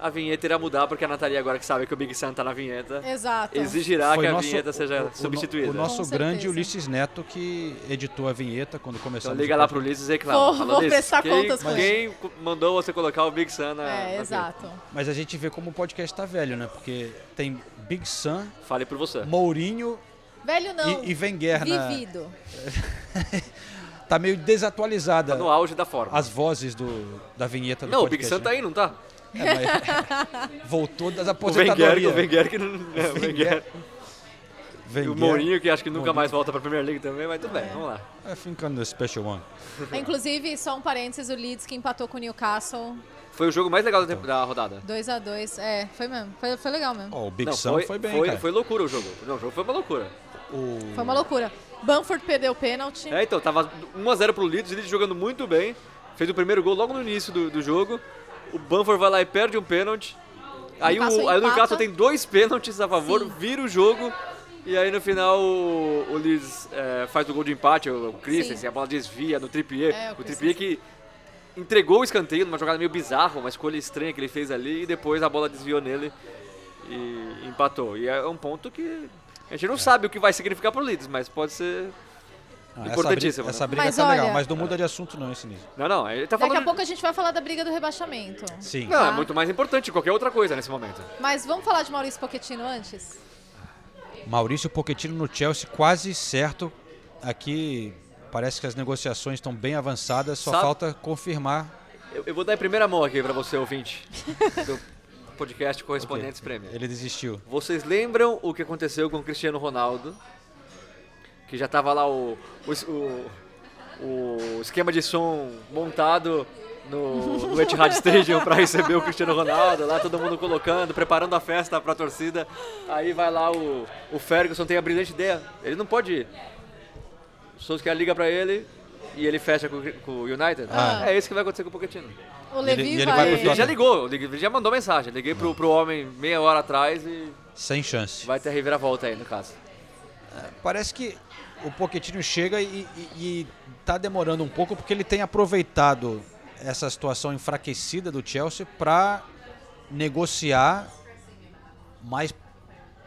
a vinheta irá mudar porque a Nathalie, agora que sabe que o Big Sam tá na vinheta, Exato. exigirá Foi que a nosso- vinheta seja o- o- substituída. O nosso Com grande certeza. Ulisses Neto que editou a vinheta quando começamos. Então liga lá pro Ulisses e reclama. Vou- Fala, vou Ulisses, prestar quem, contas com quem mandou você colocar o Big Sam na, na É, vinheta? exato. Mas a gente vê como o podcast tá velho, né? Porque tem Big Sam, Fale por você. Mourinho Velho não. e, e Wenger na... Vivido. Tá meio desatualizada Tá no auge da forma. as vozes do, da vinheta do Não, o Big podcast. Sam tá aí, não tá? É, mas voltou das O Wenger, aposentadorias. o Wenger que não... É, o Wenger. E Wenger. o Mourinho, que acho que nunca Mourinho. mais volta pra Premier League também, mas tudo bem, vamos lá. I think I'm the special one. Inclusive, só um parênteses, o Leeds que empatou com o Newcastle. Foi o jogo mais legal da, da rodada. 2x2. É, foi mesmo. Foi, foi legal mesmo. Ó, o Big Não, Sam foi, bem, foi, cara. foi loucura o jogo. Não, o jogo foi uma loucura. O... Foi uma loucura. Bamford perdeu o pênalti. É, então, tava 1x0 pro Leeds, o Leeds jogando muito bem. Fez o primeiro gol logo no início do, do jogo. O Bamford vai lá e perde um pênalti. Aí o, aí o. Newcastle tem dois pênaltis a favor, Sim. vira o jogo. E aí no final o, o Leeds é, faz o gol de empate, o, o Christensen, Sim. a bola desvia no Trippier. É, o o Trippier que entregou o escanteio numa jogada meio bizarra, uma escolha estranha que ele fez ali. E depois a bola desviou nele e empatou. E é um ponto que a gente não sabe o que vai significar pro Leeds, mas pode ser Ah, essa importantíssimo. briga, essa né? briga Mas tá legal, olha- mas não muda de assunto não esse nível. Não, não, ele tá Daqui falando... a pouco a gente vai falar da briga do rebaixamento. Sim. Não, é Tá. muito mais importante que qualquer outra coisa nesse momento. Mas vamos falar de Maurício Pochettino antes? Maurício Pochettino no Chelsea quase certo. Aqui parece que as negociações estão bem avançadas, só Sabe- falta confirmar. Eu, eu vou dar em primeira mão aqui pra você, ouvinte, do podcast Correspondentes Prêmio. Ele desistiu. Vocês lembram o que aconteceu com o Cristiano Ronaldo? Que já tava lá o, o, o- o esquema de som montado no, no Etihad Stadium para receber o Cristiano Ronaldo, lá todo mundo colocando, preparando a festa para a torcida. Aí vai lá o, o Ferguson, tem a brilhante ideia, ele não pode ir. O Solskjaer liga para ele e ele fecha com, o- com o United. Ah. É isso que vai acontecer com o Pochettino. O Levi ele vai... vai pro Ele já ligou, ele já mandou mensagem. Liguei pro, pro homem meia hora atrás e Sem chance. vai ter reviravolta aí no caso. Parece que o Pochettino chega e, e, e tá demorando um pouco porque ele tem aproveitado essa situação enfraquecida do Chelsea para negociar mais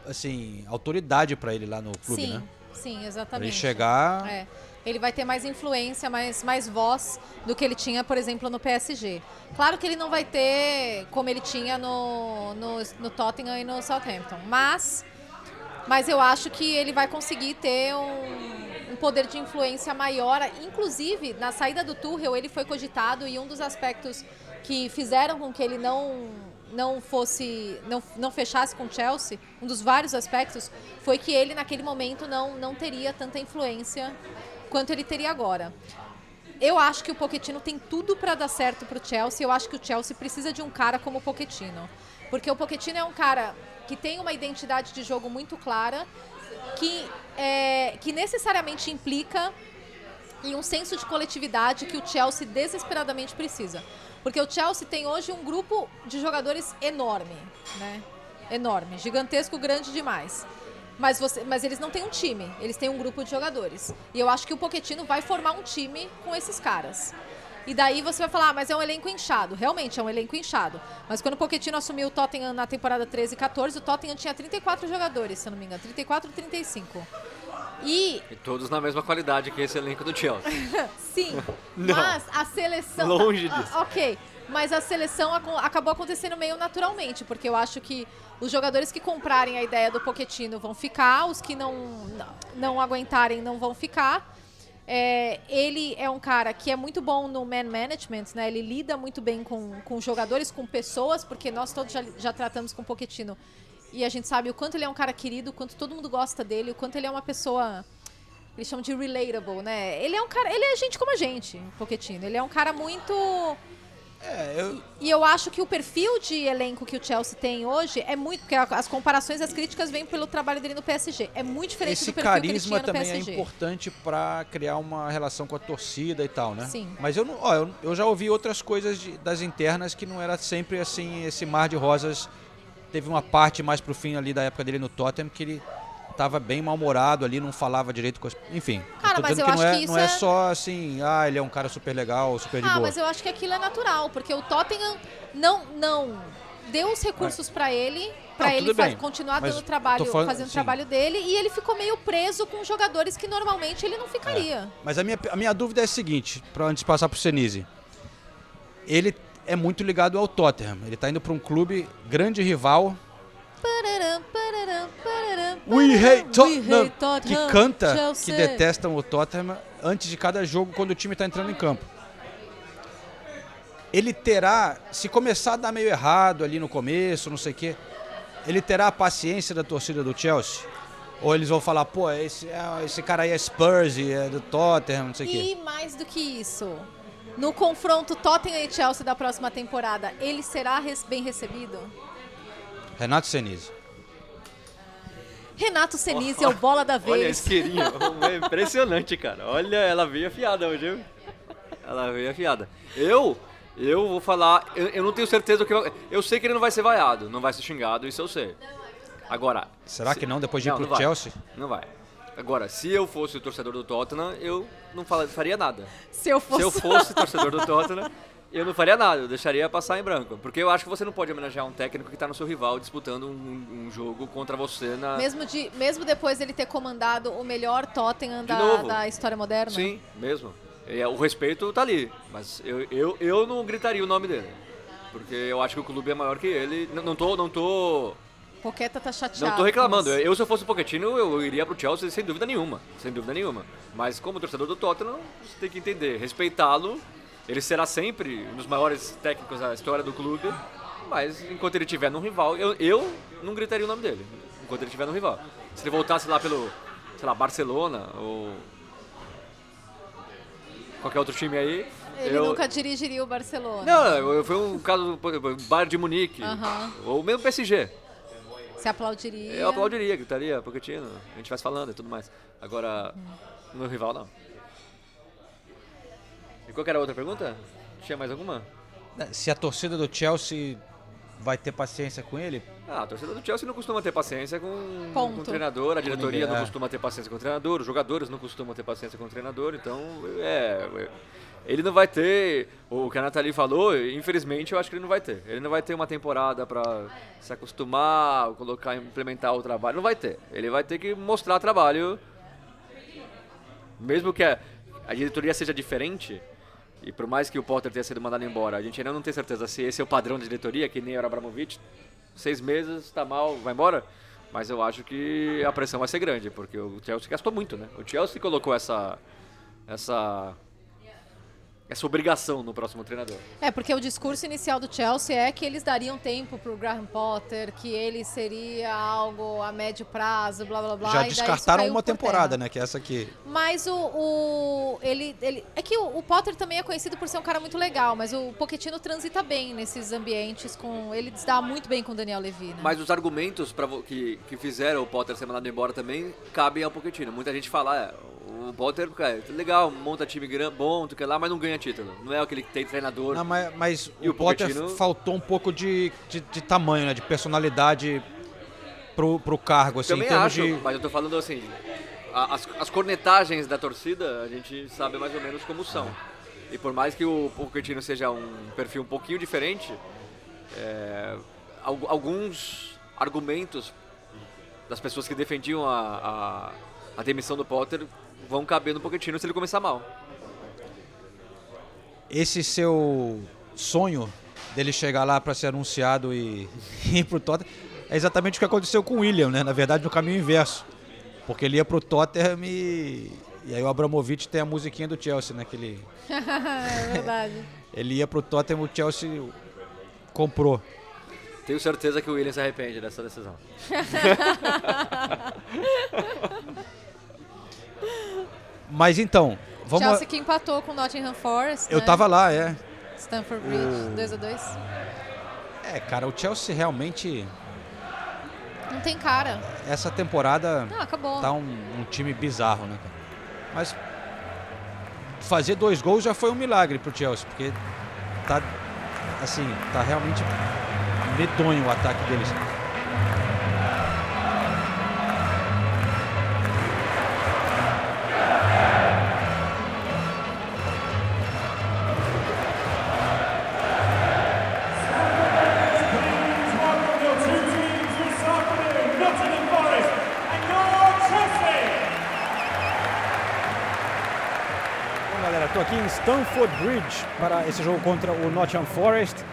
assim autoridade para ele lá no clube, sim, né? sim, exatamente. ele chegar, É. Ele vai ter mais influência, mais, mais voz do que ele tinha, por exemplo, no PSG. Claro que ele não vai ter como ele tinha no, no, no Tottenham e no Southampton, mas, mas eu acho que ele vai conseguir ter um, um poder de influência maior. Inclusive, na saída do Tuchel, ele foi cogitado e um dos aspectos que fizeram com que ele não não fosse não, não fechasse com o Chelsea, um dos vários aspectos foi que ele naquele momento não não teria tanta influência quanto ele teria agora. eu acho que o Pochettino tem tudo para dar certo pro Chelsea. Eu acho que o Chelsea precisa de um cara como o Pochettino. Porque o Pochettino é um cara que tem uma identidade de jogo muito clara, que, é, que necessariamente implica em um senso de coletividade que o Chelsea desesperadamente precisa. Porque o Chelsea tem hoje um grupo de jogadores enorme, né? Enorme, gigantesco, grande demais. Mas, você, mas eles não têm um time, eles têm um grupo de jogadores. E eu acho que o Pochettino vai formar um time com esses caras. E daí você vai falar, ah, mas é um elenco inchado. Realmente é um elenco inchado. Mas quando o Pochettino assumiu o Tottenham na temporada 13 e 14, o Tottenham tinha 34 jogadores, se eu não me engano. 34 ou 35. E E todos na mesma qualidade que esse elenco do Chelsea. Sim, Não. mas a seleção. Longe Ah, disso. ok, mas a seleção aco- acabou acontecendo meio naturalmente, porque eu acho que os jogadores que comprarem a ideia do Pochettino vão ficar, os que não, não aguentarem não vão ficar. É, ele é um cara que é muito bom no man management, né? Ele lida muito bem com, com jogadores, com pessoas, porque nós todos já, já tratamos com o Pochettino e a gente sabe o quanto ele é um cara querido, o quanto todo mundo gosta dele, o quanto ele é uma pessoa eles chamam de relatable, né? Ele é um cara, ele é gente como a gente, Pochettino. Ele é um cara muito É, eu, e eu acho que o perfil de elenco que o Chelsea tem hoje é muito. Porque as comparações, as críticas vêm pelo trabalho dele no PSG. É muito diferente esse do perfil que ele carisma tinha no também PSG. é importante pra criar uma relação com a torcida e tal, né? Sim. Mas eu não, ó, eu, eu já ouvi outras coisas de- das internas que não era sempre assim esse mar de rosas. Teve uma parte mais pro fim ali da época dele no Tottenham que ele tava bem mal-humorado ali, não falava direito com as, enfim. Cara, mas eu que não acho é, que isso não é é- só assim, ah, ele é um cara super legal, super de Ah, boa. mas eu acho que aquilo é natural, porque o Tottenham não, não deu os recursos pra ele, pra Não, ele tudo fa- bem, continuar mas dando trabalho, falando- fazendo o trabalho dele, e ele ficou meio preso com jogadores que normalmente ele não ficaria. Mas a minha, a minha dúvida é a seguinte, para antes de passar pro Senise. Ele é muito ligado ao Tottenham. Ele tá indo para um clube grande rival, We hate Tottenham, que canta, que detestam o Tottenham antes de cada jogo quando o time está entrando em campo. Ele terá, se começar a dar meio errado ali no começo, não sei o quê, ele terá a paciência da torcida do Chelsea? Ou eles vão falar, pô, esse, é- esse cara aí é Spurs, é do Tottenham, não sei o quê. E mais do que isso, no confronto Tottenham e Chelsea da próxima temporada, ele será bem recebido? Renato Senise. Renato Senise é o bola da Olha, vez. isqueirinho. É impressionante, cara. Olha, ela veio afiada hoje, viu? Ela veio afiada. Eu, eu vou falar, eu, eu não tenho certeza do que eu, eu sei que ele não vai ser vaiado, não vai ser xingado, isso eu sei. Agora, Será que não, depois de ir não, pro não vai. Chelsea? Não vai. Agora, se eu fosse o torcedor do Tottenham, eu não faria nada. Se eu fosse- Se eu fosse torcedor do Tottenham, eu não faria nada, eu deixaria passar em branco. Porque eu acho que você não pode homenagear um técnico que está no seu rival disputando um, um jogo contra você na. Mesmo, de, mesmo depois dele ter comandado o melhor Tottenham da, da história moderna? Sim, mesmo. E, é, o respeito tá ali. Mas eu, eu, eu não gritaria o nome dele. Porque eu acho que o clube é maior que ele. Não, não tô. Não tô. Poqueta tá chateado. Não tô reclamando. isso. Eu, se eu fosse o Pochettino, eu iria pro Chelsea sem dúvida nenhuma. Sem dúvida nenhuma. Mas como torcedor do Tottenham, você tem que entender. Respeitá-lo. Ele será sempre um dos maiores técnicos da história do clube. Mas enquanto ele estiver no rival, eu, eu não gritaria o nome dele. Enquanto ele estiver no rival. Se ele voltasse lá pelo, sei lá, Barcelona ou qualquer outro time aí. Ele eu... nunca dirigiria o Barcelona. Não, eu- foi um caso, exemplo, Bayern de Munique, Aham. ou mesmo PSG. Se aplaudiria. Eu aplaudiria, gritaria, Pochettino, a gente vai falando e tudo mais. Agora, no rival não. E qual que era a outra pergunta? Tinha mais alguma? Se a torcida do Chelsea vai ter paciência com ele? Ah, a torcida do Chelsea não costuma ter paciência com, com o treinador, a diretoria ninguém, não é. costuma ter paciência com o treinador, os jogadores não costumam ter paciência com o treinador, então, é... é, Ele não vai ter, o que a Nathalie falou, infelizmente eu acho que ele não vai ter. Ele não vai ter uma temporada pra se acostumar, colocar, implementar o trabalho, não vai ter. Ele vai ter que mostrar trabalho, mesmo que a, a diretoria seja diferente, e por mais que o Potter tenha sido mandado embora, a gente ainda não tem certeza se esse é o padrão da diretoria, que nem era Abramovich, seis meses, tá mal, vai embora. Mas eu acho que a pressão vai ser grande, porque o Chelsea gastou muito, né? O Chelsea colocou essa, essa, essa obrigação no próximo treinador. É, porque o discurso inicial do Chelsea é que eles dariam tempo pro Graham Potter, que ele seria algo a médio prazo, blá blá blá. Já e descartaram uma por temporada, terra. né? Que é essa aqui. Mas o, o- ele, ele é que o, o Potter também é conhecido por ser um cara muito legal, mas o Pochettino transita bem nesses ambientes com ele se dá muito bem com o Daniel Levy, né? Mas os argumentos pra, que, que fizeram o Potter ser mandado embora também cabem ao Pochettino. Muita gente fala, é, o Potter, cara, legal, monta time gran- bom, tu que lá, mas não ganha título. Não é o que tem treinador. Não, mas, mas o, o Potter faltou um pouco de, de, de tamanho, né? De personalidade pro, pro cargo, assim, Também em termos acho, de. mas eu tô falando assim, as, as cornetagens da torcida, a gente sabe mais ou menos como são. E por mais que o Pochettino seja um perfil um pouquinho diferente, é, al- alguns argumentos das pessoas que defendiam a, a, a demissão do Potter vão caber no Pochettino se ele começar mal. Esse seu sonho dele chegar lá para ser anunciado e ir pro Tottenham é exatamente o que aconteceu com o William, né? Na verdade, no caminho inverso. Porque ele ia pro Tottenham e. E aí o Abramovich tem a musiquinha do Chelsea, né? Que ele, é verdade. ele ia pro Tottenham, o Chelsea comprou. Tenho certeza que o William se arrepende dessa decisão. Mas então, vamos. Chelsea que empatou com o Nottingham Forest, Eu né? tava lá, é. Stamford Bridge, O- 2x2. É, cara, o Chelsea realmente. Não tem cara. Essa temporada Ah, acabou. tá um, um time bizarro, né, cara? Mas fazer dois gols já foi um milagre pro Chelsea, porque tá assim, tá realmente medonho o ataque deles. Stamford Bridge para esse jogo contra o Nottingham Forest.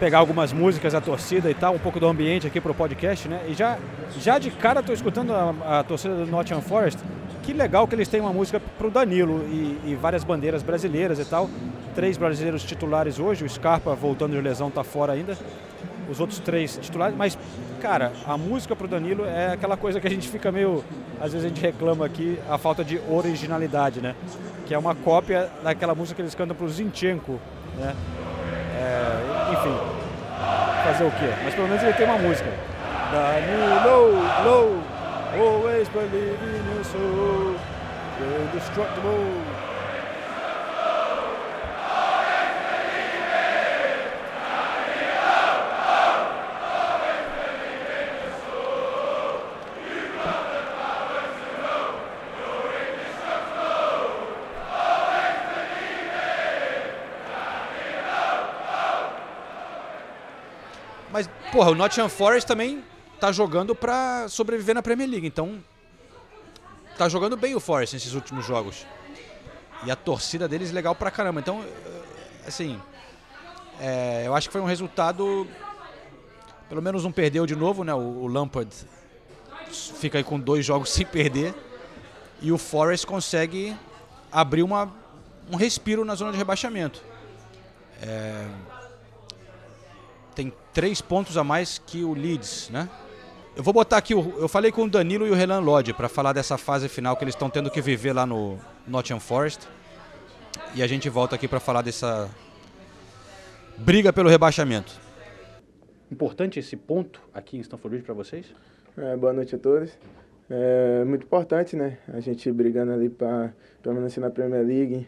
Pegar algumas músicas da torcida e tal, um pouco do ambiente aqui para o podcast, né? E já, já de cara estou escutando a, a torcida do Nottingham Forest. Que legal que eles têm uma música para o Danilo e, e várias bandeiras brasileiras e tal. Três brasileiros titulares hoje, o Scarpa voltando de lesão está fora ainda. Os outros três titulares, mas cara, a música pro Danilo é aquela coisa que a gente fica meio, às vezes a gente reclama aqui a falta de originalidade, né? Que é uma cópia daquela música que eles cantam pro Zinchenko, né? É, enfim, fazer o quê? Mas pelo menos ele tem uma música. Danilo, low, always believe in your soul, indestructible. Porra, o Nottingham Forest também tá jogando pra sobreviver na Premier League, então tá jogando bem o Forest nesses últimos jogos. E a torcida deles é legal pra caramba. Então, eh, assim, é, eu acho que foi um resultado. Pelo menos não perdeu de novo, né? O, o Lampard fica aí com dois jogos sem perder. E o Forest consegue abrir uma, um respiro na zona de rebaixamento. É, tem três pontos a mais que o Leeds, né? Eu vou botar aqui, o- eu falei com o Danilo e o Renan Lodge para falar dessa fase final que eles estão tendo que viver lá no Nottingham Forest. E a gente volta aqui para falar dessa briga pelo rebaixamento. Importante esse ponto aqui em Stamford Bridge para vocês? É, boa noite a todos. É muito importante, né? A gente brigando ali para permanecer na Premier League.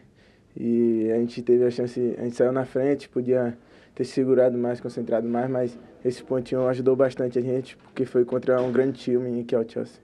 E a gente teve a chance, a gente saiu na frente, podia ter se segurado mais, concentrado mais, mas esse pontinho ajudou bastante a gente, porque foi contra um grande time que é o Chelsea.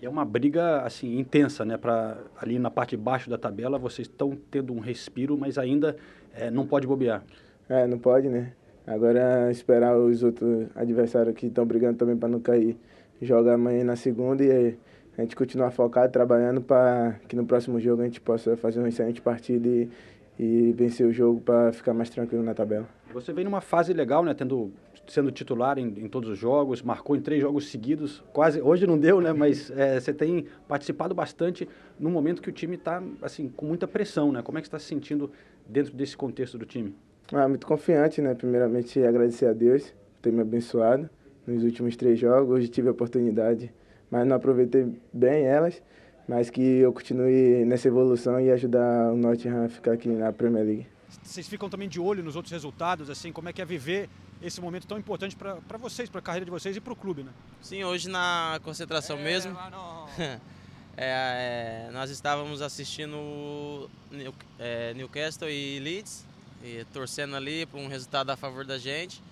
E é uma briga assim intensa, né? Para ali na parte de baixo da tabela vocês estão tendo um respiro, mas ainda eh, não pode bobear. É, não pode, né? Agora é esperar os outros adversários que estão brigando também para não cair, jogar amanhã na segunda e aí a gente continuar focado, trabalhando para que no próximo jogo a gente possa fazer uma excelente partida e, e vencer o jogo para ficar mais tranquilo na tabela. Você vem numa fase legal, né? Tendo, sendo titular em, em todos os jogos, marcou em três jogos seguidos. Quase, hoje não deu, né? Mas é, você tem participado bastante num momento que o time está assim, com muita pressão, né? Como é que está se sentindo dentro desse contexto do time? Ah, muito confiante, né? Primeiramente, agradecer a Deus por ter me abençoado nos últimos três jogos. Hoje tive a oportunidade, mas não aproveitei bem elas. Mas que eu continue nessa evolução e ajudar o Nottingham a ficar aqui na Premier League. Vocês ficam também de olho nos outros resultados, assim, como é que é viver esse momento tão importante para vocês, para a carreira de vocês e para o clube, né? Sim, hoje na concentração é, mesmo. é, é, nós estávamos assistindo New, é, Newcastle e Leeds, e torcendo ali para um resultado a favor da gente.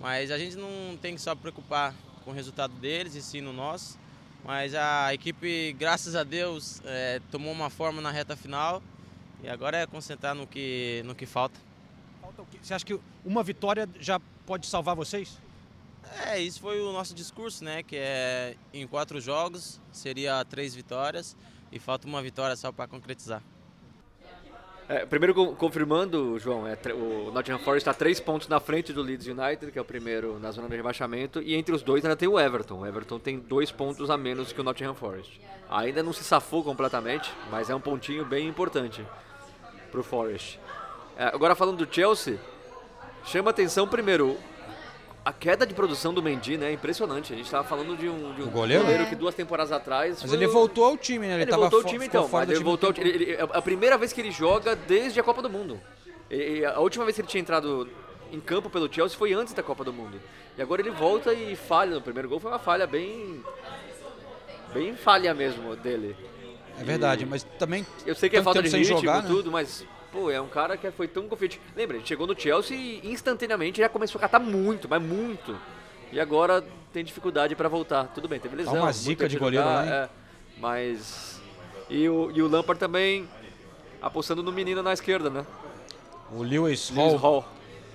Mas a gente não tem que só preocupar com o resultado deles e sim no nosso. Mas a equipe, graças a Deus, é, tomou uma forma na reta final e agora é concentrar no que, no que falta. falta Você acha que uma vitória já pode salvar vocês? É, isso foi o nosso discurso, né? Que é em quatro jogos seria três vitórias e falta uma vitória só para concretizar. É, primeiro confirmando, João, é, o Nottingham Forest está três pontos na frente do Leeds United, que é o primeiro na zona de rebaixamento, e entre os dois ainda tem o Everton. O Everton tem dois pontos a menos que o Nottingham Forest. Ainda não se safou completamente, mas é um pontinho bem importante para o Forest. É, agora falando do Chelsea, chama atenção primeiro a queda de produção do Mendy, né? Impressionante. A gente estava falando de um, de um goleiro? goleiro que duas temporadas atrás. Mas ele voltou ao time, né? Ele, ele voltou ao time então. Mas ele voltou ele, ele, é a primeira vez que ele joga desde a Copa do Mundo. E, a última vez que ele tinha entrado em campo pelo Chelsea foi antes da Copa do Mundo. E agora ele volta e falha no primeiro gol. Foi uma falha bem. bem falha mesmo dele. É verdade, e, mas também. Eu sei que é falta de ritmo e né? tudo, mas Pô, é um cara que foi tão confiante. Lembra, ele chegou no Chelsea e instantaneamente já começou a catar muito, mas muito. E agora tem dificuldade para voltar. Tudo bem, teve lesão. Tá uma zica de goleiro lá, é, mas... E o, e o Lampard também apostando no menino na esquerda, né? O Lewis, Lewis Hall. Hall.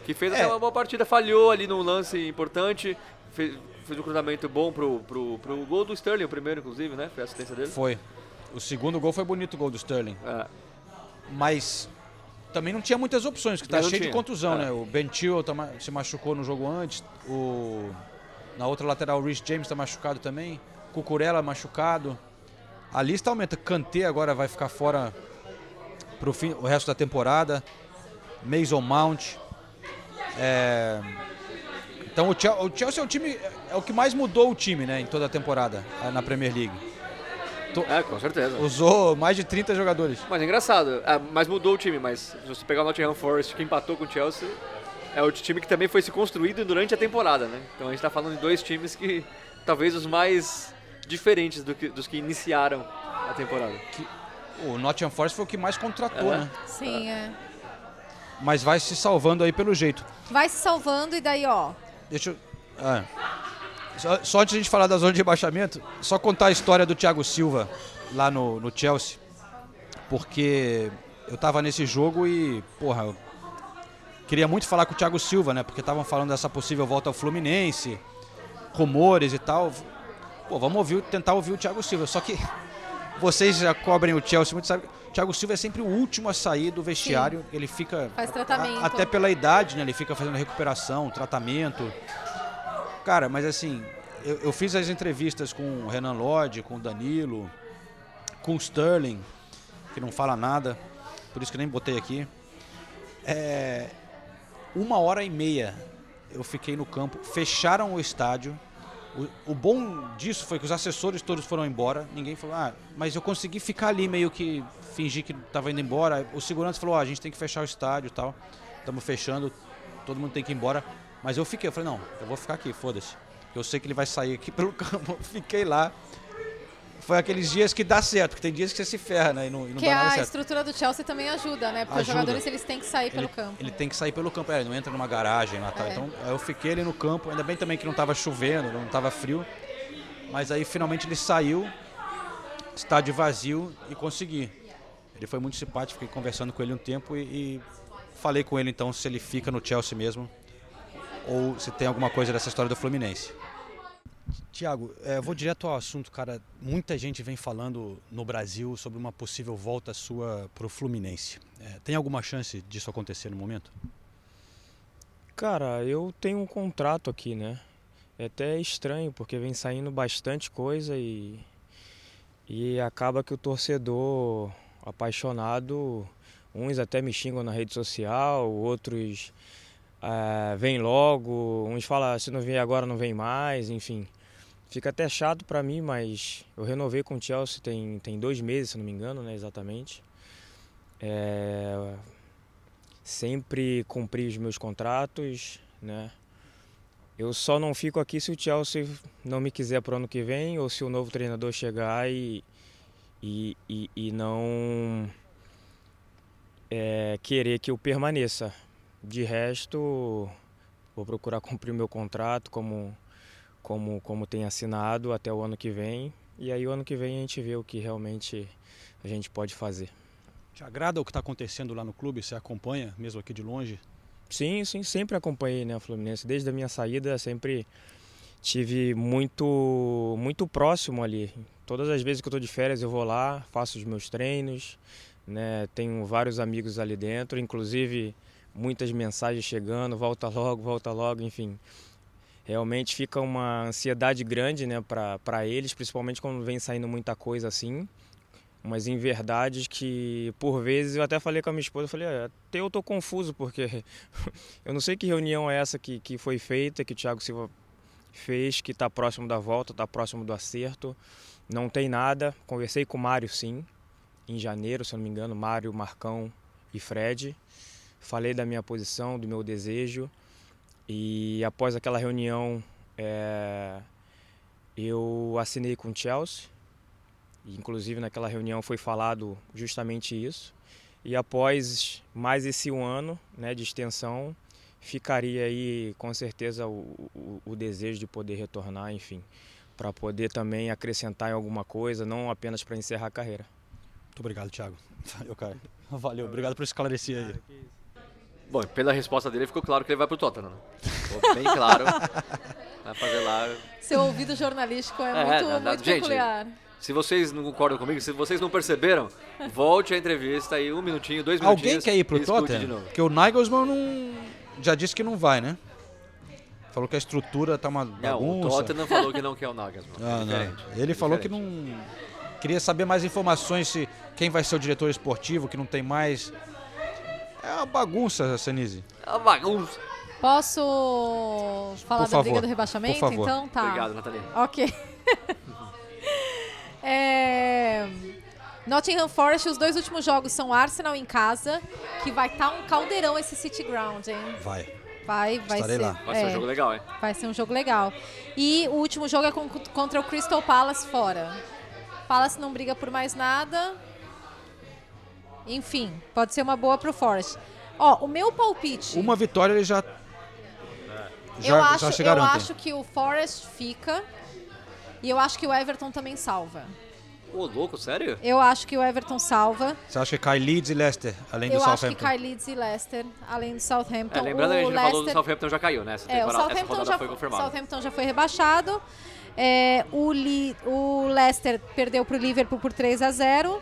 Que fez é. uma boa partida, falhou ali num lance importante, fez, fez um cruzamento bom pro, pro, pro gol do Sterling, o primeiro, inclusive, né? Foi a assistência dele. Foi. O segundo gol foi bonito, o gol do Sterling. É. Mas também não tinha muitas opções, que tá cheio tinha. de contusão, é. né? O Ben Chilwell tá, se machucou no jogo antes, o na outra lateral o Rich James tá machucado também, Cucurella machucado. A lista aumenta, Kanté agora vai ficar fora pro fim, o resto da temporada. Mason Mount. É... Então o Chelsea, o Chelsea é o time é o que mais mudou o time, né, em toda a temporada na Premier League. É, com certeza. Usou mais de 30 jogadores. Mas é engraçado, é, mas mudou o time, mas se você pegar o Nottingham Forest que empatou com o Chelsea, é o time que também foi se construído durante a temporada, né? Então a gente está falando de dois times que talvez os mais diferentes do que, dos que iniciaram a temporada. Que, o Nottingham Forest foi o que mais contratou, É. né? Sim, é. Mas vai se salvando aí pelo jeito. Vai se salvando e daí, ó. Deixa eu. ah. Só, só antes de a gente falar da zona de rebaixamento, só contar a história do Thiago Silva lá no, no Chelsea. Porque eu tava nesse jogo e, porra, eu queria muito falar com o Thiago Silva, né? Porque estavam falando dessa possível volta ao Fluminense, rumores e tal. Pô, vamos ouvir, tentar ouvir o Thiago Silva. Só que vocês já cobrem o Chelsea muito, sabe? O Thiago Silva é sempre o último a sair do vestiário. Ele fica. Faz tratamento. a- até pela idade, né? Ele fica fazendo recuperação, tratamento. Cara, mas assim, eu, eu fiz as entrevistas com o Renan Lodge, com o Danilo, com o Sterling, que não fala nada, por isso que nem botei aqui. É, uma hora e meia eu fiquei no campo, fecharam o estádio. O, o bom disso foi que os assessores todos foram embora, ninguém falou, ah, mas eu consegui ficar ali meio que fingir que estava indo embora. O segurança falou, ah, a gente tem que fechar o estádio e tal, estamos fechando, todo mundo tem que ir embora. Mas eu fiquei, eu falei, não, eu vou ficar aqui, foda-se. Eu sei que ele vai sair aqui pelo campo, fiquei lá. Foi aqueles dias que dá certo, que tem dias que você se ferra, né? E não, e não Que dá nada a certo. estrutura do Chelsea também ajuda, né? Porque os Ajuda. jogadores eles têm que sair pelo campo. Ele tem que sair pelo campo, é, ele não entra numa garagem lá, tá? É. Então eu fiquei ali no campo, ainda bem também que não tava chovendo, não tava frio. Mas aí finalmente ele saiu, estádio vazio e consegui. Ele foi muito simpático, fiquei conversando com ele um tempo e, e falei com ele então se ele fica no Chelsea mesmo ou se tem alguma coisa dessa história do Fluminense. Tiago, é, vou direto ao assunto, cara. Muita gente vem falando no Brasil sobre uma possível volta sua pro Fluminense. É, tem alguma chance disso acontecer no momento? Cara, eu tenho um contrato aqui, né? É até estranho, porque vem saindo bastante coisa e, e acaba que o torcedor apaixonado, uns até me xingam na rede social, outros é, vêm logo, uns falam se não vier agora não vem mais, enfim. Fica até chato para mim, mas eu renovei com o Chelsea tem, tem dois meses, se não me engano, né, exatamente. É, sempre cumpri os meus contratos, né? Eu só não fico aqui se o Chelsea não me quiser para o ano que vem ou se o novo treinador chegar e, e, e, e não é, querer que eu permaneça. De resto, vou procurar cumprir o meu contrato como, como, como tem assinado até o ano que vem. E aí o ano que vem a gente vê o que realmente a gente pode fazer. Te agrada o que está acontecendo lá no clube? Você acompanha, mesmo aqui de longe? Sim, sim, sempre acompanhei né, o Fluminense. Desde a minha saída, sempre tive muito, muito próximo ali. Todas as vezes que eu estou de férias, eu vou lá, faço os meus treinos, né, tenho vários amigos ali dentro, inclusive muitas mensagens chegando, volta logo, volta logo, enfim. Realmente fica uma ansiedade grande né, para eles, principalmente quando vem saindo muita coisa assim umas inverdades que por vezes eu até falei com a minha esposa, eu falei, ah, até eu tô confuso porque eu não sei que reunião é essa que, que foi feita, que o Thiago Silva fez, que está próximo da volta, está próximo do acerto, não tem nada. Conversei com o Mário sim, em janeiro, se eu não me engano, Mário, Marcão e Fred. Falei da minha posição, do meu desejo e após aquela reunião é, eu assinei com o Chelsea Inclusive naquela reunião foi falado justamente isso. E após mais esse um ano né, de extensão, ficaria aí com certeza o, o, o desejo de poder retornar, enfim, para poder também acrescentar em alguma coisa, não apenas para encerrar a carreira. Muito obrigado, Thiago. Valeu, cara. Valeu, obrigado por esclarecer aí. Bom, pela resposta dele ficou claro que ele vai pro Tottenham. Né? Ficou bem claro. Vai fazer lá. Seu ouvido jornalístico é, é muito, não, muito gente, peculiar. Se vocês não concordam comigo, se vocês não perceberam, volte a entrevista aí um minutinho, dois minutinhos. Alguém quer ir pro Tottenham? Porque o Nagelsmann não... já disse que não vai, né? Falou que a estrutura tá uma bagunça. Não, o Tottenham falou que não quer o Nagelsmann. Ah, não. Ele falou que não... Queria saber mais informações se quem vai ser o diretor esportivo, que não tem mais... É uma bagunça, Senise. É uma bagunça. Posso falar Por da favor. briga do rebaixamento? Por favor. Então tá. Obrigado, Nathalie. Ok. É... Nottingham Forest, os dois últimos jogos são Arsenal em casa, que vai estar tá um caldeirão esse City Ground, hein? Vai. Vai, vai Estarei ser. Lá. Vai é, ser um jogo legal, hein? Vai ser um jogo legal. E o último jogo é com, contra o Crystal Palace fora. Palace não briga por mais nada. Enfim, pode ser uma boa pro Forest. Ó, o meu palpite. Uma vitória ele já. já eu acho, já eu acho que o Forest fica. E eu acho que o Everton também salva. Ô, louco, sério? Eu acho que o Everton salva. Você acha que cai Leeds e Leicester, além do eu Southampton? Eu acho que cai Leeds e Leicester, além do Southampton. É, lembrando o que a gente Leicester... falou do Southampton já caiu, né? Essa, é, o Southampton já, foi confirmado. Southampton já foi rebaixado. É, o, Le... o Leicester perdeu para o Liverpool por 3 a 0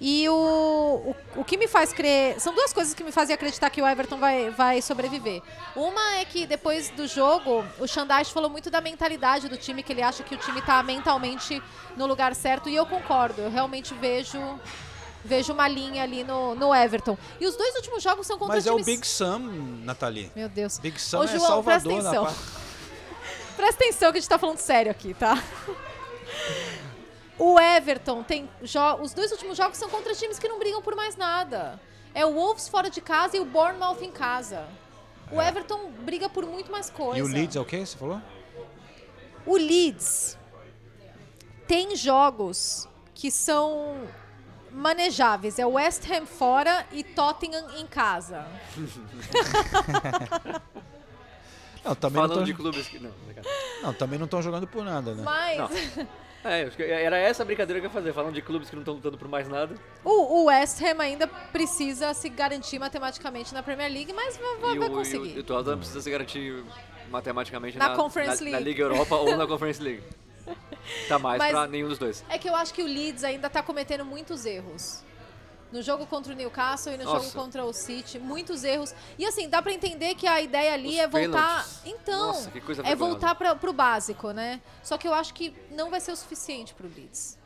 e o, o, o, que me faz crer. São duas coisas que me fazem acreditar que o Everton vai, vai sobreviver. Uma é que depois do jogo, o Xandais falou muito da mentalidade do time, que ele acha que o time está mentalmente no lugar certo, e eu concordo. Eu realmente vejo. Vejo uma linha ali no, no Everton. E os dois últimos jogos são contra Mas times... é o Big Sam, Nathalie. Meu Deus. Big Sam Ô, é João, Salvador presta atenção. presta atenção que a gente tá falando sério aqui, tá? O Everton tem. Os dois últimos jogos são contra times que não brigam por mais nada. É o Wolves fora de casa e o Bournemouth em casa. O É. Everton briga por muito mais coisa. E o Leeds é o quê? Você falou? O Leeds tem jogos que são manejáveis. É West Ham fora e Tottenham em casa. Não, também Falando não de clubes que. Não, Não, também não estão jogando por nada, né? Mas. É, era essa a brincadeira que eu ia fazer, falando de clubes que não estão lutando por mais nada. O, o West Ham ainda precisa se garantir matematicamente na Premier League, mas vai, e vai o, conseguir. E o, e o Tottenham precisa se garantir matematicamente Na na, Conference na, na League. Liga Europa ou na Conference League. Tá mais Mas- pra nenhum dos dois. É que eu acho que o Leeds ainda tá cometendo muitos erros. No jogo contra o Newcastle e no jogo Nossa. contra o City, muitos erros. E assim, dá pra entender que a ideia ali Os é voltar. pênaltis. Então, Nossa, que coisa é voltar pra, pro básico, né? Só que eu acho que não vai ser o suficiente pro Leeds.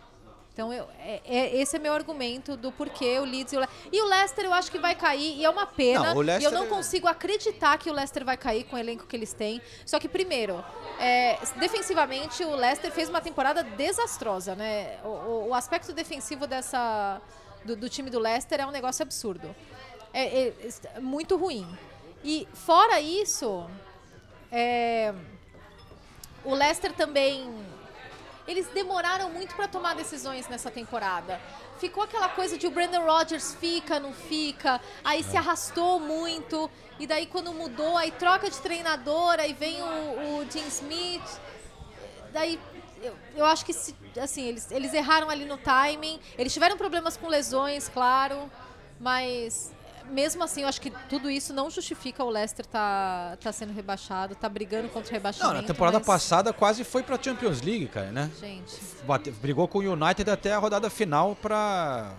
Então, eu, é, é- esse é meu argumento do porquê o Leeds e o, Le e o Leicester eu acho que vai cair e é uma pena. Não, o e eu não é- consigo acreditar que o Leicester vai cair com o elenco que eles têm. Só que, primeiro, é, defensivamente, o Leicester fez uma temporada desastrosa, né? O, o- o aspecto defensivo dessa do, do time do Leicester é um negócio absurdo. É, é- é muito ruim. E fora isso, é, o Leicester também. Eles demoraram muito para tomar decisões nessa temporada. Ficou aquela coisa de o Brandon Rodgers fica, não fica, aí se arrastou muito, e daí quando mudou, aí troca de treinador, aí vem o, o Jim Smith. Daí eu, eu acho que se- assim, eles, eles erraram ali no timing. Eles tiveram problemas com lesões, claro, mas mesmo assim, eu acho que tudo isso não justifica o Leicester tá, tá sendo rebaixado, tá brigando contra o rebaixamento. Não, na temporada mas- passada quase foi pra Champions League, cara, né? Gente. Bate- brigou com o United até a rodada final pra.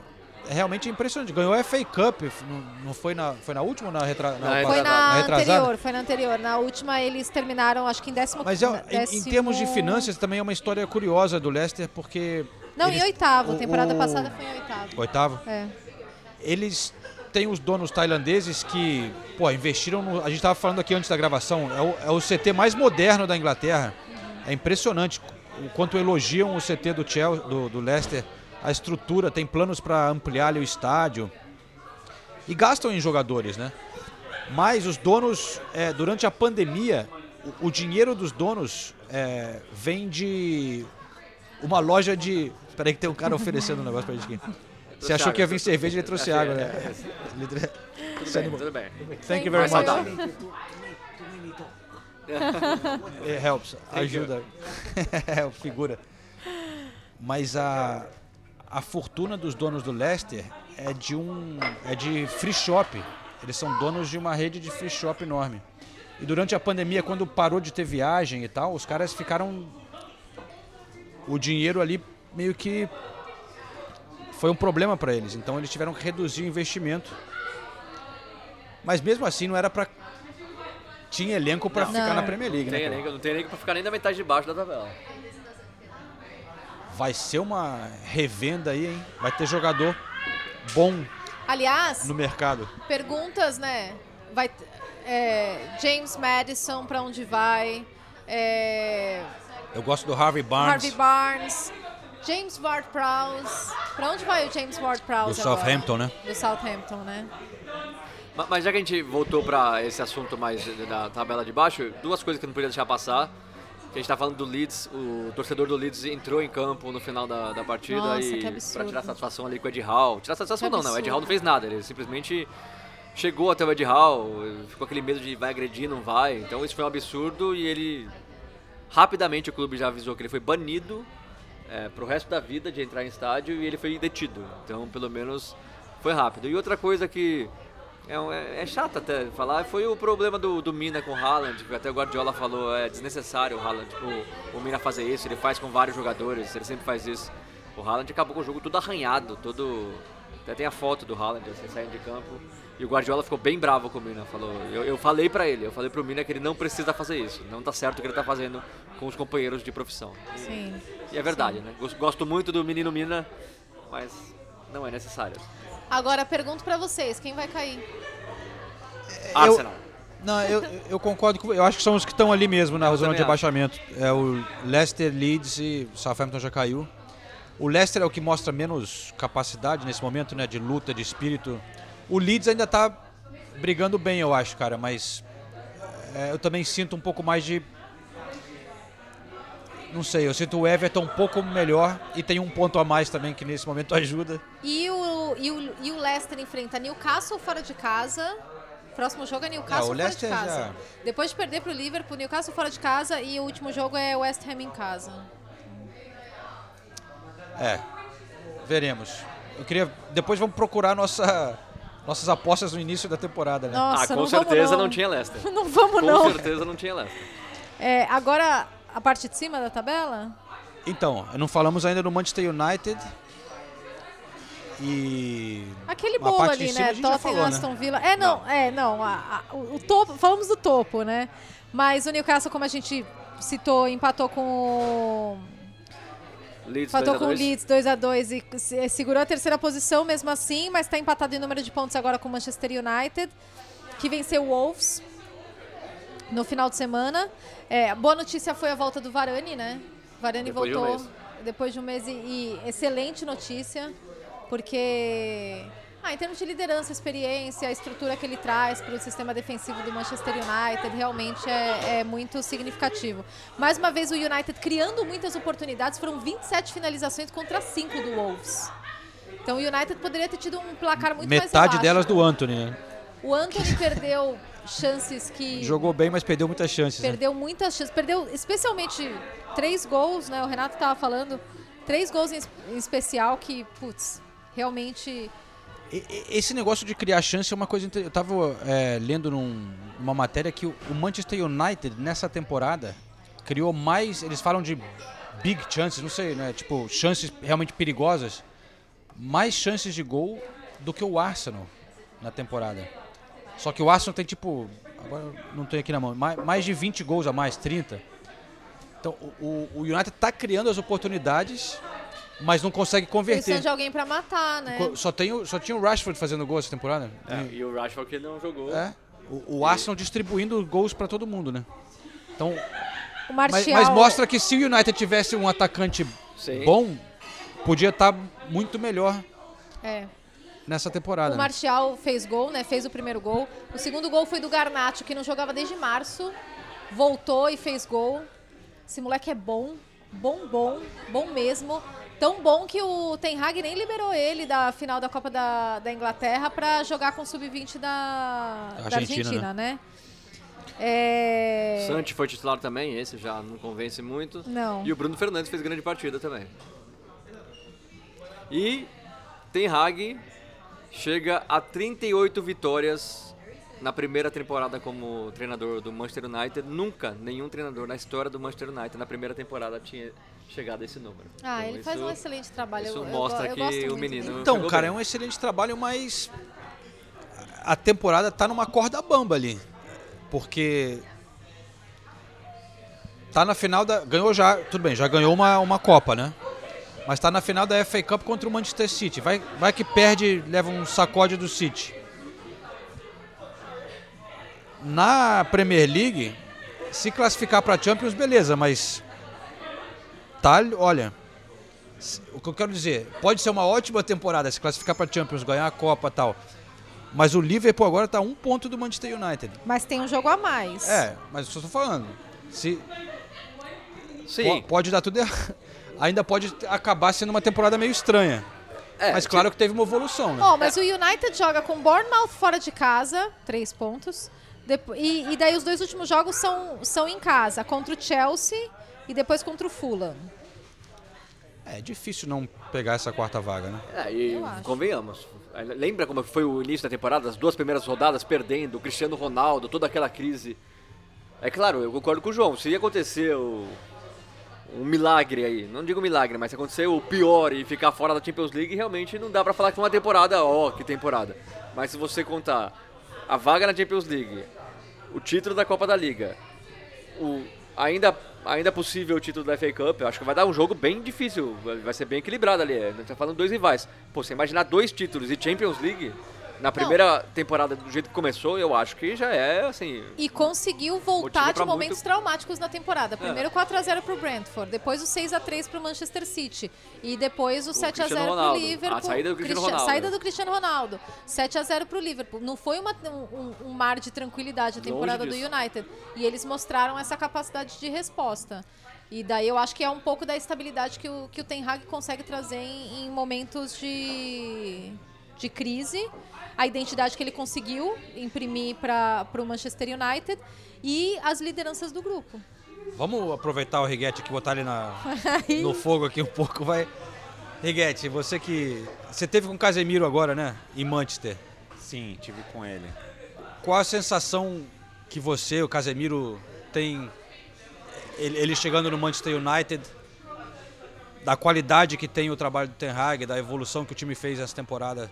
É realmente impressionante. Ganhou a FA Cup, não, não foi, na, foi na última ou na, retra, na, Foi passada? na retrasada? anterior, foi na anterior. Na última eles terminaram, acho que em décimo Mas é, em- em, décimo- termos de finanças também é uma história curiosa do Leicester, porque. Não, eles- em oitavo. o- temporada o- passada foi em oitavo. Oitavo? É. Eles têm os donos tailandeses que, pô, investiram no. A gente estava falando aqui antes da gravação, é o, é o CT mais moderno da Inglaterra. É impressionante o quanto elogiam o CT do, Chelsea, do, do Leicester, a estrutura, tem planos para ampliar ali o estádio. E gastam em jogadores, né? Mas os donos, é, durante a pandemia, o, o dinheiro dos donos é, vem de uma loja de. Espera aí que tem um cara oferecendo um negócio pra gente aqui. Você achou que ia vir cerveja, ele trouxe água, né? Tra- Tudo bem, tudo bem. Thank you very much. It helps, ajuda. É, figura. Mas a, a fortuna dos donos do Leicester é de um é de free shop. Eles são donos de uma rede de free shop enorme. E durante a pandemia, quando parou de ter viagem e tal, os caras ficaram o dinheiro ali meio que foi um problema para eles. Então eles tiveram que reduzir o investimento. Mas mesmo assim não era para tinha elenco para Não. ficar na Premier League, não né? tem elenco, não tem elenco pra ficar nem na metade de baixo da tabela. Vai ser uma revenda aí, hein? Vai ter jogador bom Aliás, no mercado. perguntas, né? Vai, é, James Madison, pra onde vai? É, Eu gosto do Harvey Barnes, Harvey Barnes. James Ward-Prowse. Pra onde vai o James Ward-Prowse do agora? Southampton, né? Do Southampton, né? Ma- Mas já que a gente voltou pra esse assunto mais da tabela de baixo, duas coisas que eu não podia deixar passar. Que a gente tá falando do Leeds, o torcedor do Leeds entrou em campo no final da, da partida Nossa, e pra tirar satisfação ali com o Ed Hall. Tirar satisfação Que não, não, o Ed. Hall não fez nada, ele simplesmente chegou até o Ed Hall, ficou aquele medo de vai agredir, não vai. Então isso foi um absurdo e ele rapidamente o clube já avisou que ele foi banido é, pro resto da vida de entrar em estádio e ele foi detido. Então, pelo menos, foi rápido. E outra coisa que é, é, é chato até falar foi o problema do, do Mina com o Haaland, que até o Guardiola falou, é desnecessário o Haaland, o, o Mina fazer isso, ele faz com vários jogadores, ele sempre faz isso. O Haaland acabou com o jogo todo arranhado, todo... Até tem a foto do Haaland assim, saindo de campo. E o Guardiola ficou bem bravo com o Mina, falou... Eu, eu falei pra ele, eu falei pro Mina que ele não precisa fazer isso, não tá certo o que ele tá fazendo com os companheiros de profissão. Sim. E é verdade, né? Gosto- Gosto muito do menino Mina, mas não é necessário. Agora, pergunto pra vocês, quem vai cair? Arsenal. Não, eu, eu concordo com Eu acho que são os que estão ali mesmo na Eu zona de abaixamento. É o Leicester, Leeds e Southampton já caiu. O Leicester é o que mostra menos capacidade nesse momento, né? De luta, de espírito. O Leeds ainda tá brigando bem, eu acho, cara, mas é, eu também sinto um pouco mais de. Não sei, eu sinto o Everton um pouco melhor e tem um ponto a mais também que nesse momento ajuda. E o, e o, e o Leicester enfrenta Newcastle fora de casa. Próximo jogo é Newcastle É, o fora de casa. já- Depois de perder pro Liverpool, Newcastle fora de casa e o último jogo é West Ham em casa. É, veremos. Eu queria. Depois vamos procurar nossa, nossas apostas no início da temporada, né? Nossa, ah, com não vamos certeza não. não tinha Leicester. Não vamos com não. certeza não tinha Leicester. É, agora, a parte de cima da tabela? Então, não falamos ainda do Manchester United. E. Aquele bolo ali, cima né? Tottenham, falou, né? Aston Villa. É, não, é, não. a- a- o, topo, falamos do topo, né? Mas o Newcastle, como a gente citou, empatou com o. Leeds Empatou 2 a com o 2. Leeds 2x2 e se- segurou a terceira posição mesmo assim, mas está empatado em número de pontos agora com o Manchester United, que venceu o Wolves no final de semana. É, boa notícia foi a volta do Varane, né? Varane Depois de um voltou mês. depois de um mês e, e excelente notícia, porque ah, em termos de liderança, experiência, a estrutura que ele traz para o sistema defensivo do Manchester United realmente é, é muito significativo. Mais uma vez o United criando muitas oportunidades, foram 27 finalizações contra 5 do Wolves. Então o United poderia ter tido um placar muito mais Metade delas do Anthony, né? O Anthony perdeu chances que Jogou bem, mas perdeu muitas chances. né? Perdeu muitas chances. Perdeu especialmente três gols, né? O Renato estava falando. Três gols em, es- em especial que, putz, realmente. Esse negócio de criar chance é uma coisa. Eu tava é, lendo num- numa matéria que o Manchester United, nessa temporada, criou mais. Eles falam de big chances, não sei, né? Tipo, chances realmente perigosas. Mais chances de gol do que o Arsenal na temporada. Só que o Arsenal tem tipo. Agora eu não tenho aqui na mão. Mais, mais de 20 gols a mais, 30. Então o, o- United tá criando as oportunidades, mas não consegue converter. Precisando de alguém para matar, né? Só, tem o, só tinha o Rashford fazendo gol essa temporada. É, E- e o Rashford que não jogou. é, o, o Arsenal distribuindo gols pra todo mundo, né? Então, O mas, Martial. mas mostra que se o United tivesse um atacante Sim. bom, podia estar muito melhor É. nessa temporada. O né? Martial fez gol, né? Fez o primeiro gol. O segundo gol foi do Garnacho, que não jogava desde março. Voltou e fez gol. Esse moleque é bom. Bom, bom. Bom mesmo. Tão bom que o Ten Hag nem liberou ele da final da Copa da, da Inglaterra pra jogar com o Sub-20 da, da Argentina, Argentina, né? É... Santi foi titular também, esse já não convence muito. Não. E o Bruno Fernandes fez grande partida também. E Ten Hag chega a 38 vitórias na primeira temporada como treinador do Manchester United. Nunca nenhum treinador na história do Manchester United na primeira temporada tinha chegado a esse número. Ah, Então, ele faz isso- um excelente trabalho. isso eu, eu mostra go- eu que o menino-. Então, cara, bem. é um excelente trabalho, mas a temporada tá numa corda bamba ali. Porque tá na final da. Ganhou já. Tudo bem, já ganhou uma, uma Copa, né? Mas tá na final da FA Cup contra o Manchester City. Vai, vai que perde, leva um sacode do City. Na Premier League, se classificar pra Champions, beleza, mas. Tá, olha. O que eu quero dizer, pode ser uma ótima temporada se classificar para Champions, ganhar a Copa e tal. Mas o Liverpool agora tá a um ponto do Manchester United. Mas tem um jogo a mais. É, mas eu só tô falando. Se Sim. po- pode dar tudo errado. Ainda pode acabar sendo uma temporada meio estranha. É, mas claro que teve uma evolução, né? Ó, mas o United joga com Bournemouth fora de casa, três pontos. E, e daí os dois últimos jogos são, são em casa, contra o Chelsea e depois contra o Fulham. É difícil não pegar essa quarta vaga, né? É, e convenhamos. Lembra como foi o início da temporada? As duas primeiras rodadas perdendo, o Cristiano Ronaldo, toda aquela crise. É claro, eu concordo com o João. Se ia acontecer o- um milagre aí, não digo milagre, mas se acontecer o pior e ficar fora da Champions League, realmente não dá pra falar que foi uma temporada, ó, que temporada. Mas se você contar a vaga na Champions League, o título da Copa da Liga, o ainda ainda possível título da FA Cup, eu acho que vai dar um jogo bem difícil, vai- vai ser bem equilibrado ali. A gente tá falando dois rivais. Pô, você imaginar dois títulos e Champions League na primeira temporada do jeito que começou, eu acho que já é assim. E conseguiu voltar de momentos muito- traumáticos na temporada. Primeiro 4x0 pro Brentford, depois o 6x3 pro Manchester City. E depois o, 7x0 Cristiano pro Ronaldo. Liverpool. A saída do Cristiano Ronaldo. Saída do Cristiano Ronaldo. 7x0 pro Liverpool. Não foi uma- um, um- mar de tranquilidade a temporada do. United. E eles mostraram essa capacidade de resposta. E daí eu acho que é um pouco da estabilidade que o, que o Ten Hag consegue trazer em, em momentos de, de crise. A identidade que ele conseguiu imprimir para o Manchester United e as lideranças do grupo. Vamos aproveitar o Riguete aqui, botar ele na, no fogo aqui um pouco, vai. Riguete, você que. Você teve com o Casemiro agora, né? Em Manchester. Sim, tive com ele. Qual a sensação que você, o Casemiro, tem ele, ele chegando no Manchester United, da qualidade que tem o trabalho do Ten Hag, da evolução que o time fez essa temporada?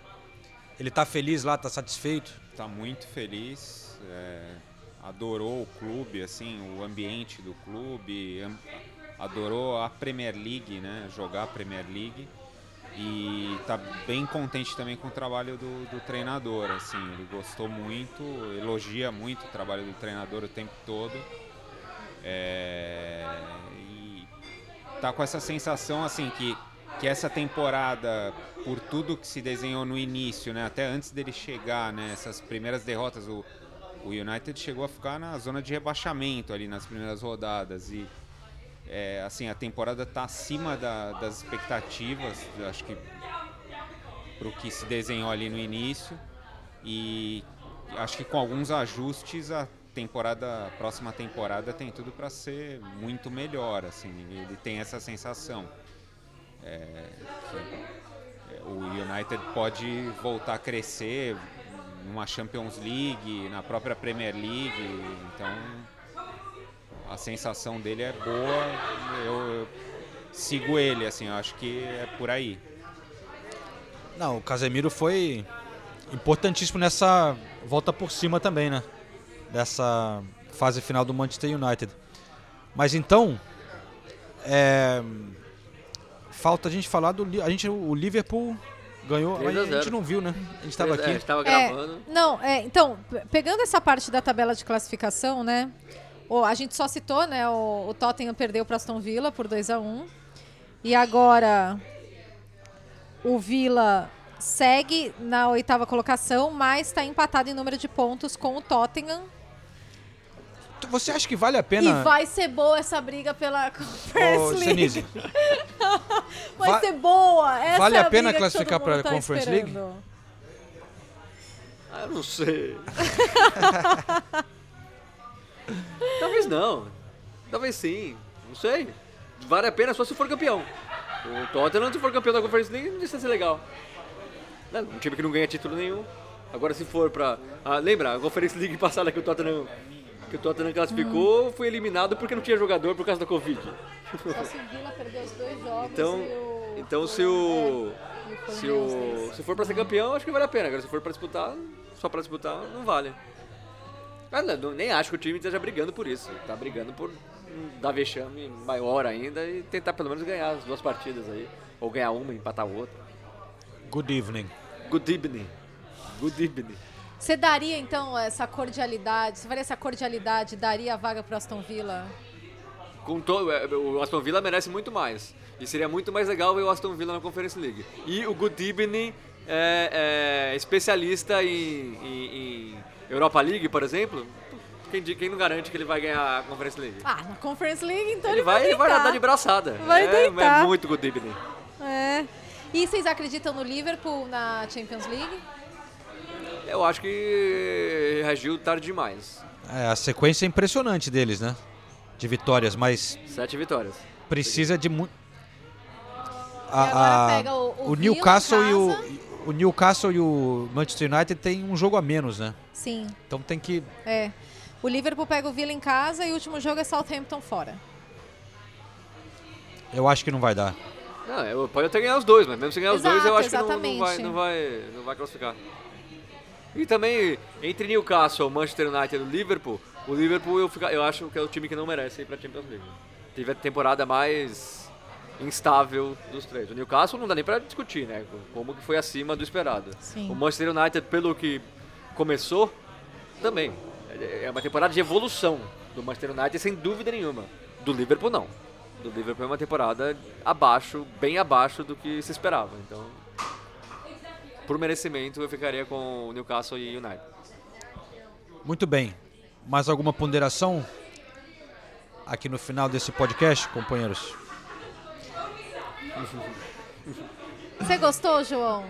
Ele tá feliz lá, tá satisfeito? Tá muito feliz. é, adorou o clube, assim, o ambiente do clube, adorou a Premier League, né? Jogar a Premier League. E tá bem contente também com o trabalho do, do treinador, assim, ele gostou muito, elogia muito o trabalho do treinador o tempo todo. É, e tá com essa sensação assim que, que essa temporada, por tudo que se desenhou no início, né, até antes dele chegar, né, essas primeiras derrotas, o, o United chegou a ficar na zona de rebaixamento ali nas primeiras rodadas. E é, assim a temporada está acima da- das expectativas, acho que para o que se desenhou ali no início. E acho que com alguns ajustes a temporada a próxima temporada tem tudo para ser muito melhor assim ele tem essa sensação É, é, o United pode voltar a crescer numa Champions League na própria Premier League então a sensação dele é boa eu, eu sigo ele assim eu acho que é por aí Não, o Casemiro foi importantíssimo nessa volta por cima também, né? Dessa fase final do Manchester United. Mas então, é, falta a gente falar do a gente o Liverpool ganhou, mas 3 a a gente 0. não viu, né? A gente estava É, aqui. a gente tava É, gravando. não, é, então, pe- pegando essa parte da tabela de classificação, né? o- a gente só citou, né? O, o Tottenham perdeu para Aston Villa por 2 a 1 E agora o Villa segue na oitava colocação, mas está empatado em número de pontos com o Tottenham. Você acha que vale a pena? E vai ser boa essa briga pela Conference Ô, League. Vai va- ser boa. Essa vale é a pena briga que classificar mundo pra tá Conference League? esperando. Ah, eu não sei. Talvez não. Talvez sim. Não sei. Vale a pena só se for campeão. O Tottenham, se for campeão da Conference League, não precisa ser legal. Né? Um time que não ganha título nenhum. Agora, se for pra. Ah, lembra, a Conference League passada que o Tottenham, que o Tottenham classificou foi eliminado porque não tinha jogador por causa da Covid. Só se o Villa perder os dois jogos Então, e o... então se o. o Se, o, se for pra ser campeão, acho que vale a pena. Agora, se for pra disputar, só pra disputar, não vale. Mas não, não- nem acho que o time esteja brigando por isso. Tá brigando por hum, dar vexame maior ainda e tentar pelo menos ganhar as duas partidas aí. Ou ganhar uma e empatar outra. Good evening. Good evening. Good evening. Você daria, então, essa cordialidade, você faria essa cordialidade, daria a vaga pro Aston Villa? Com to, é, o Aston Villa merece muito mais. E seria muito mais legal ver o Aston Villa na Conference League. E o Good Evening é, é especialista em, em- em Europa League, por exemplo. Quem, quem não garante que ele vai ganhar a Conference League? Ah, na Conference League, então ele, ele, vai, ele vai nadar de braçada. Vai é, deitar. é muito Good Evening. É. E vocês acreditam no Liverpool na Champions League? Eu acho que reagiu tarde demais. É, a sequência é impressionante deles, né? De vitórias, mas Sete vitórias. precisa de muito. agora pega o- o em Newcastle e o, o Newcastle e o Manchester United tem um jogo a menos, né? Sim, Então tem que é. O Liverpool pega o Villa em casa e o último jogo é Southampton fora. eu acho que não vai dar. Não, eu- pode até ganhar os dois, mas mesmo se ganhar os dois, eu Exato, acho que não, não, vai, exatamente. não, vai, não vai classificar. E também, entre Newcastle, Manchester United e Liverpool, o Liverpool eu, fica, eu acho que é o time que não merece ir pra Champions League. Teve a temporada mais instável dos três. O Newcastle não dá nem pra discutir, né? Como que foi acima do esperado. Sim. O Manchester United, pelo que começou, também. É uma temporada de evolução do Manchester United, sem dúvida nenhuma. Do Liverpool, não. Do Liverpool é uma temporada abaixo, bem abaixo do que se esperava. Então, por merecimento, eu ficaria com o Newcastle e United. Muito bem. Mais alguma ponderação aqui no final desse podcast, companheiros? Você gostou, João?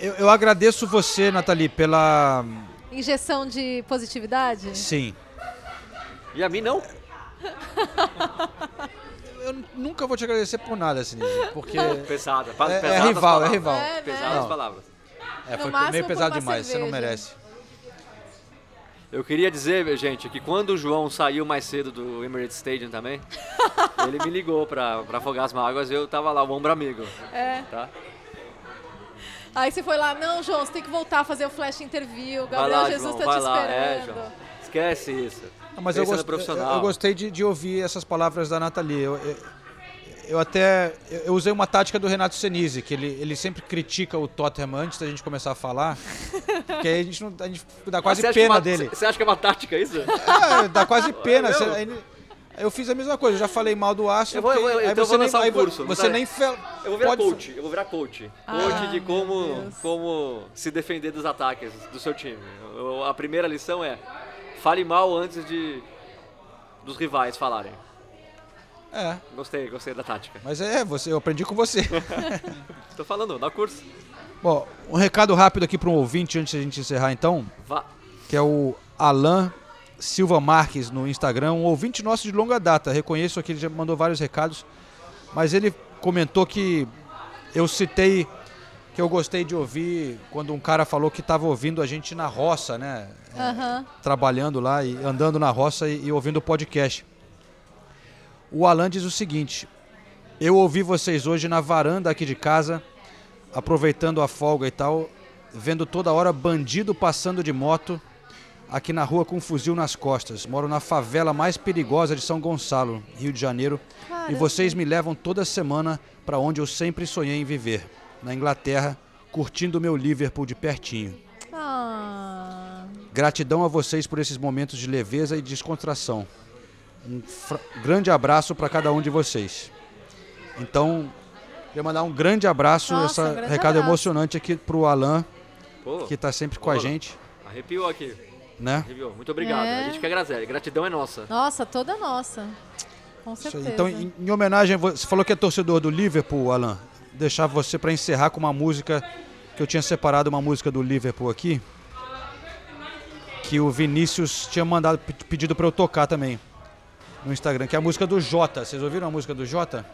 Eu, eu agradeço você, Nathalie, pela. Injeção de positividade? Sim. E a mim não? eu nunca vou te agradecer por nada, Sinise, porque... Pesada, é, pesadas é rival, é palavras. rival. É, né? Pesadas Não. palavras. É, foi máximo meio pesado demais, você não cerveja. merece. Eu queria dizer, gente, que quando o João saiu mais cedo do Emirates Stadium também, ele me ligou pra, pra afogar as mágoas e eu tava lá, o ombro amigo. É. Tá? Aí você foi lá, não, João, você tem que voltar a fazer o flash interview. Vai Gabriel lá, Jesus João, tá vai te lá. É, esperando. João. Esquece isso. Não, mas eu, gost- profissional. eu- gostei de, de ouvir essas palavras da Nathalie. Eu, eu, eu até eu, usei uma tática do Renato Senise, que ele, ele sempre critica o Tottenham antes da gente começar a falar, porque aí a gente, não, a gente dá quase Ah, que é pena uma- dele. Você acha que é uma tática isso? É, dá quase pena. É Você- aí- eu fiz a mesma coisa, eu já falei mal do Arsenal. Eu vou, eu vou, porque aí então você vou nem, um curso. Você tá? nem fe- Eu vou virar pode- coach, eu vou virar coach. Ah, Coach de como, como se defender dos ataques do seu time. Eu- a primeira lição é, fale mal antes de dos rivais falarem. É, Gostei, gostei da tática. mas é, você, eu aprendi com você. Tô falando, dá curso. Bom, um recado rápido aqui para um ouvinte antes de a gente encerrar então, Vá. que é o Alan Silva Marques no Instagram, um ouvinte nosso de longa data. Reconheço que ele já mandou vários recados, mas ele comentou que eu citei que eu gostei de ouvir quando um cara falou que estava ouvindo a gente na roça, né? Aham. trabalhando lá e andando na roça e, e ouvindo o podcast. O Alan diz o seguinte: Eu ouvi vocês hoje na varanda aqui de casa, aproveitando a folga e tal, vendo toda hora bandido passando de moto aqui na rua com um fuzil nas costas. Moro na favela mais perigosa de São Gonçalo, Rio de Janeiro, e Caramba. vocês me levam toda semana para onde eu sempre sonhei em viver, na Inglaterra, curtindo o meu Liverpool de pertinho. Ah, Gratidão a vocês por esses momentos de leveza e descontração. Um grande abraço para cada um de vocês. Então, queria mandar um grande abraço, Nossa, esse um recado abraço. emocionante aqui pro Alan, Pô, que está sempre com a gente, Arrepiou aqui. né? Arrepiou. Muito obrigado. É. A gente que agradece. Gratidão é nossa. nossa, toda nossa. Com aí. certeza. Então, em, em homenagem, você falou que é torcedor do Liverpool, Alan. Deixar você para encerrar com uma música que eu tinha separado uma música do Liverpool aqui, que o Vinícius tinha mandado pe- pedido para eu tocar também no Instagram, que é a música do Jota. Vocês ouviram a música do Jota?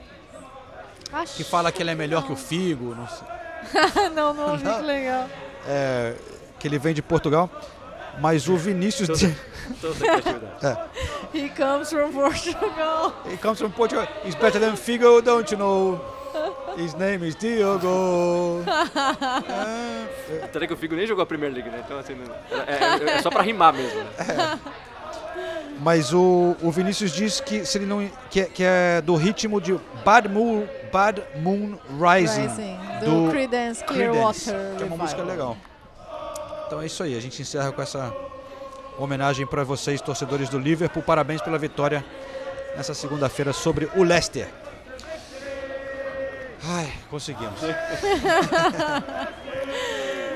Acho Que fala que ele é melhor que o Figo, não sei. não, não, ouvi, Não. que legal. É, que ele vem de Portugal. Mas o Vinícius. Toda- de- toda criatividade. é. He comes from Portugal. He comes from Portugal. He's better than Figo, don't you know? His name is Diogo. Até que o Figo nem jogou a Premier League, né? Então, assim, é, é- é só pra rimar mesmo, né? Mas o, o Vinícius diz que, se ele não, que, é, que é do ritmo de Bad Moon, Bad Moon Rising, Rising, do Creedence Clearwater que é uma música legal. Então é isso aí, a gente encerra com essa homenagem para vocês, torcedores do Liverpool. Parabéns pela vitória nessa segunda-feira sobre o Leicester. Ai, conseguimos.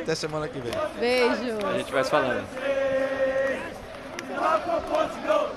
Até semana que vem. Beijo. A gente vai se falando. Portugal,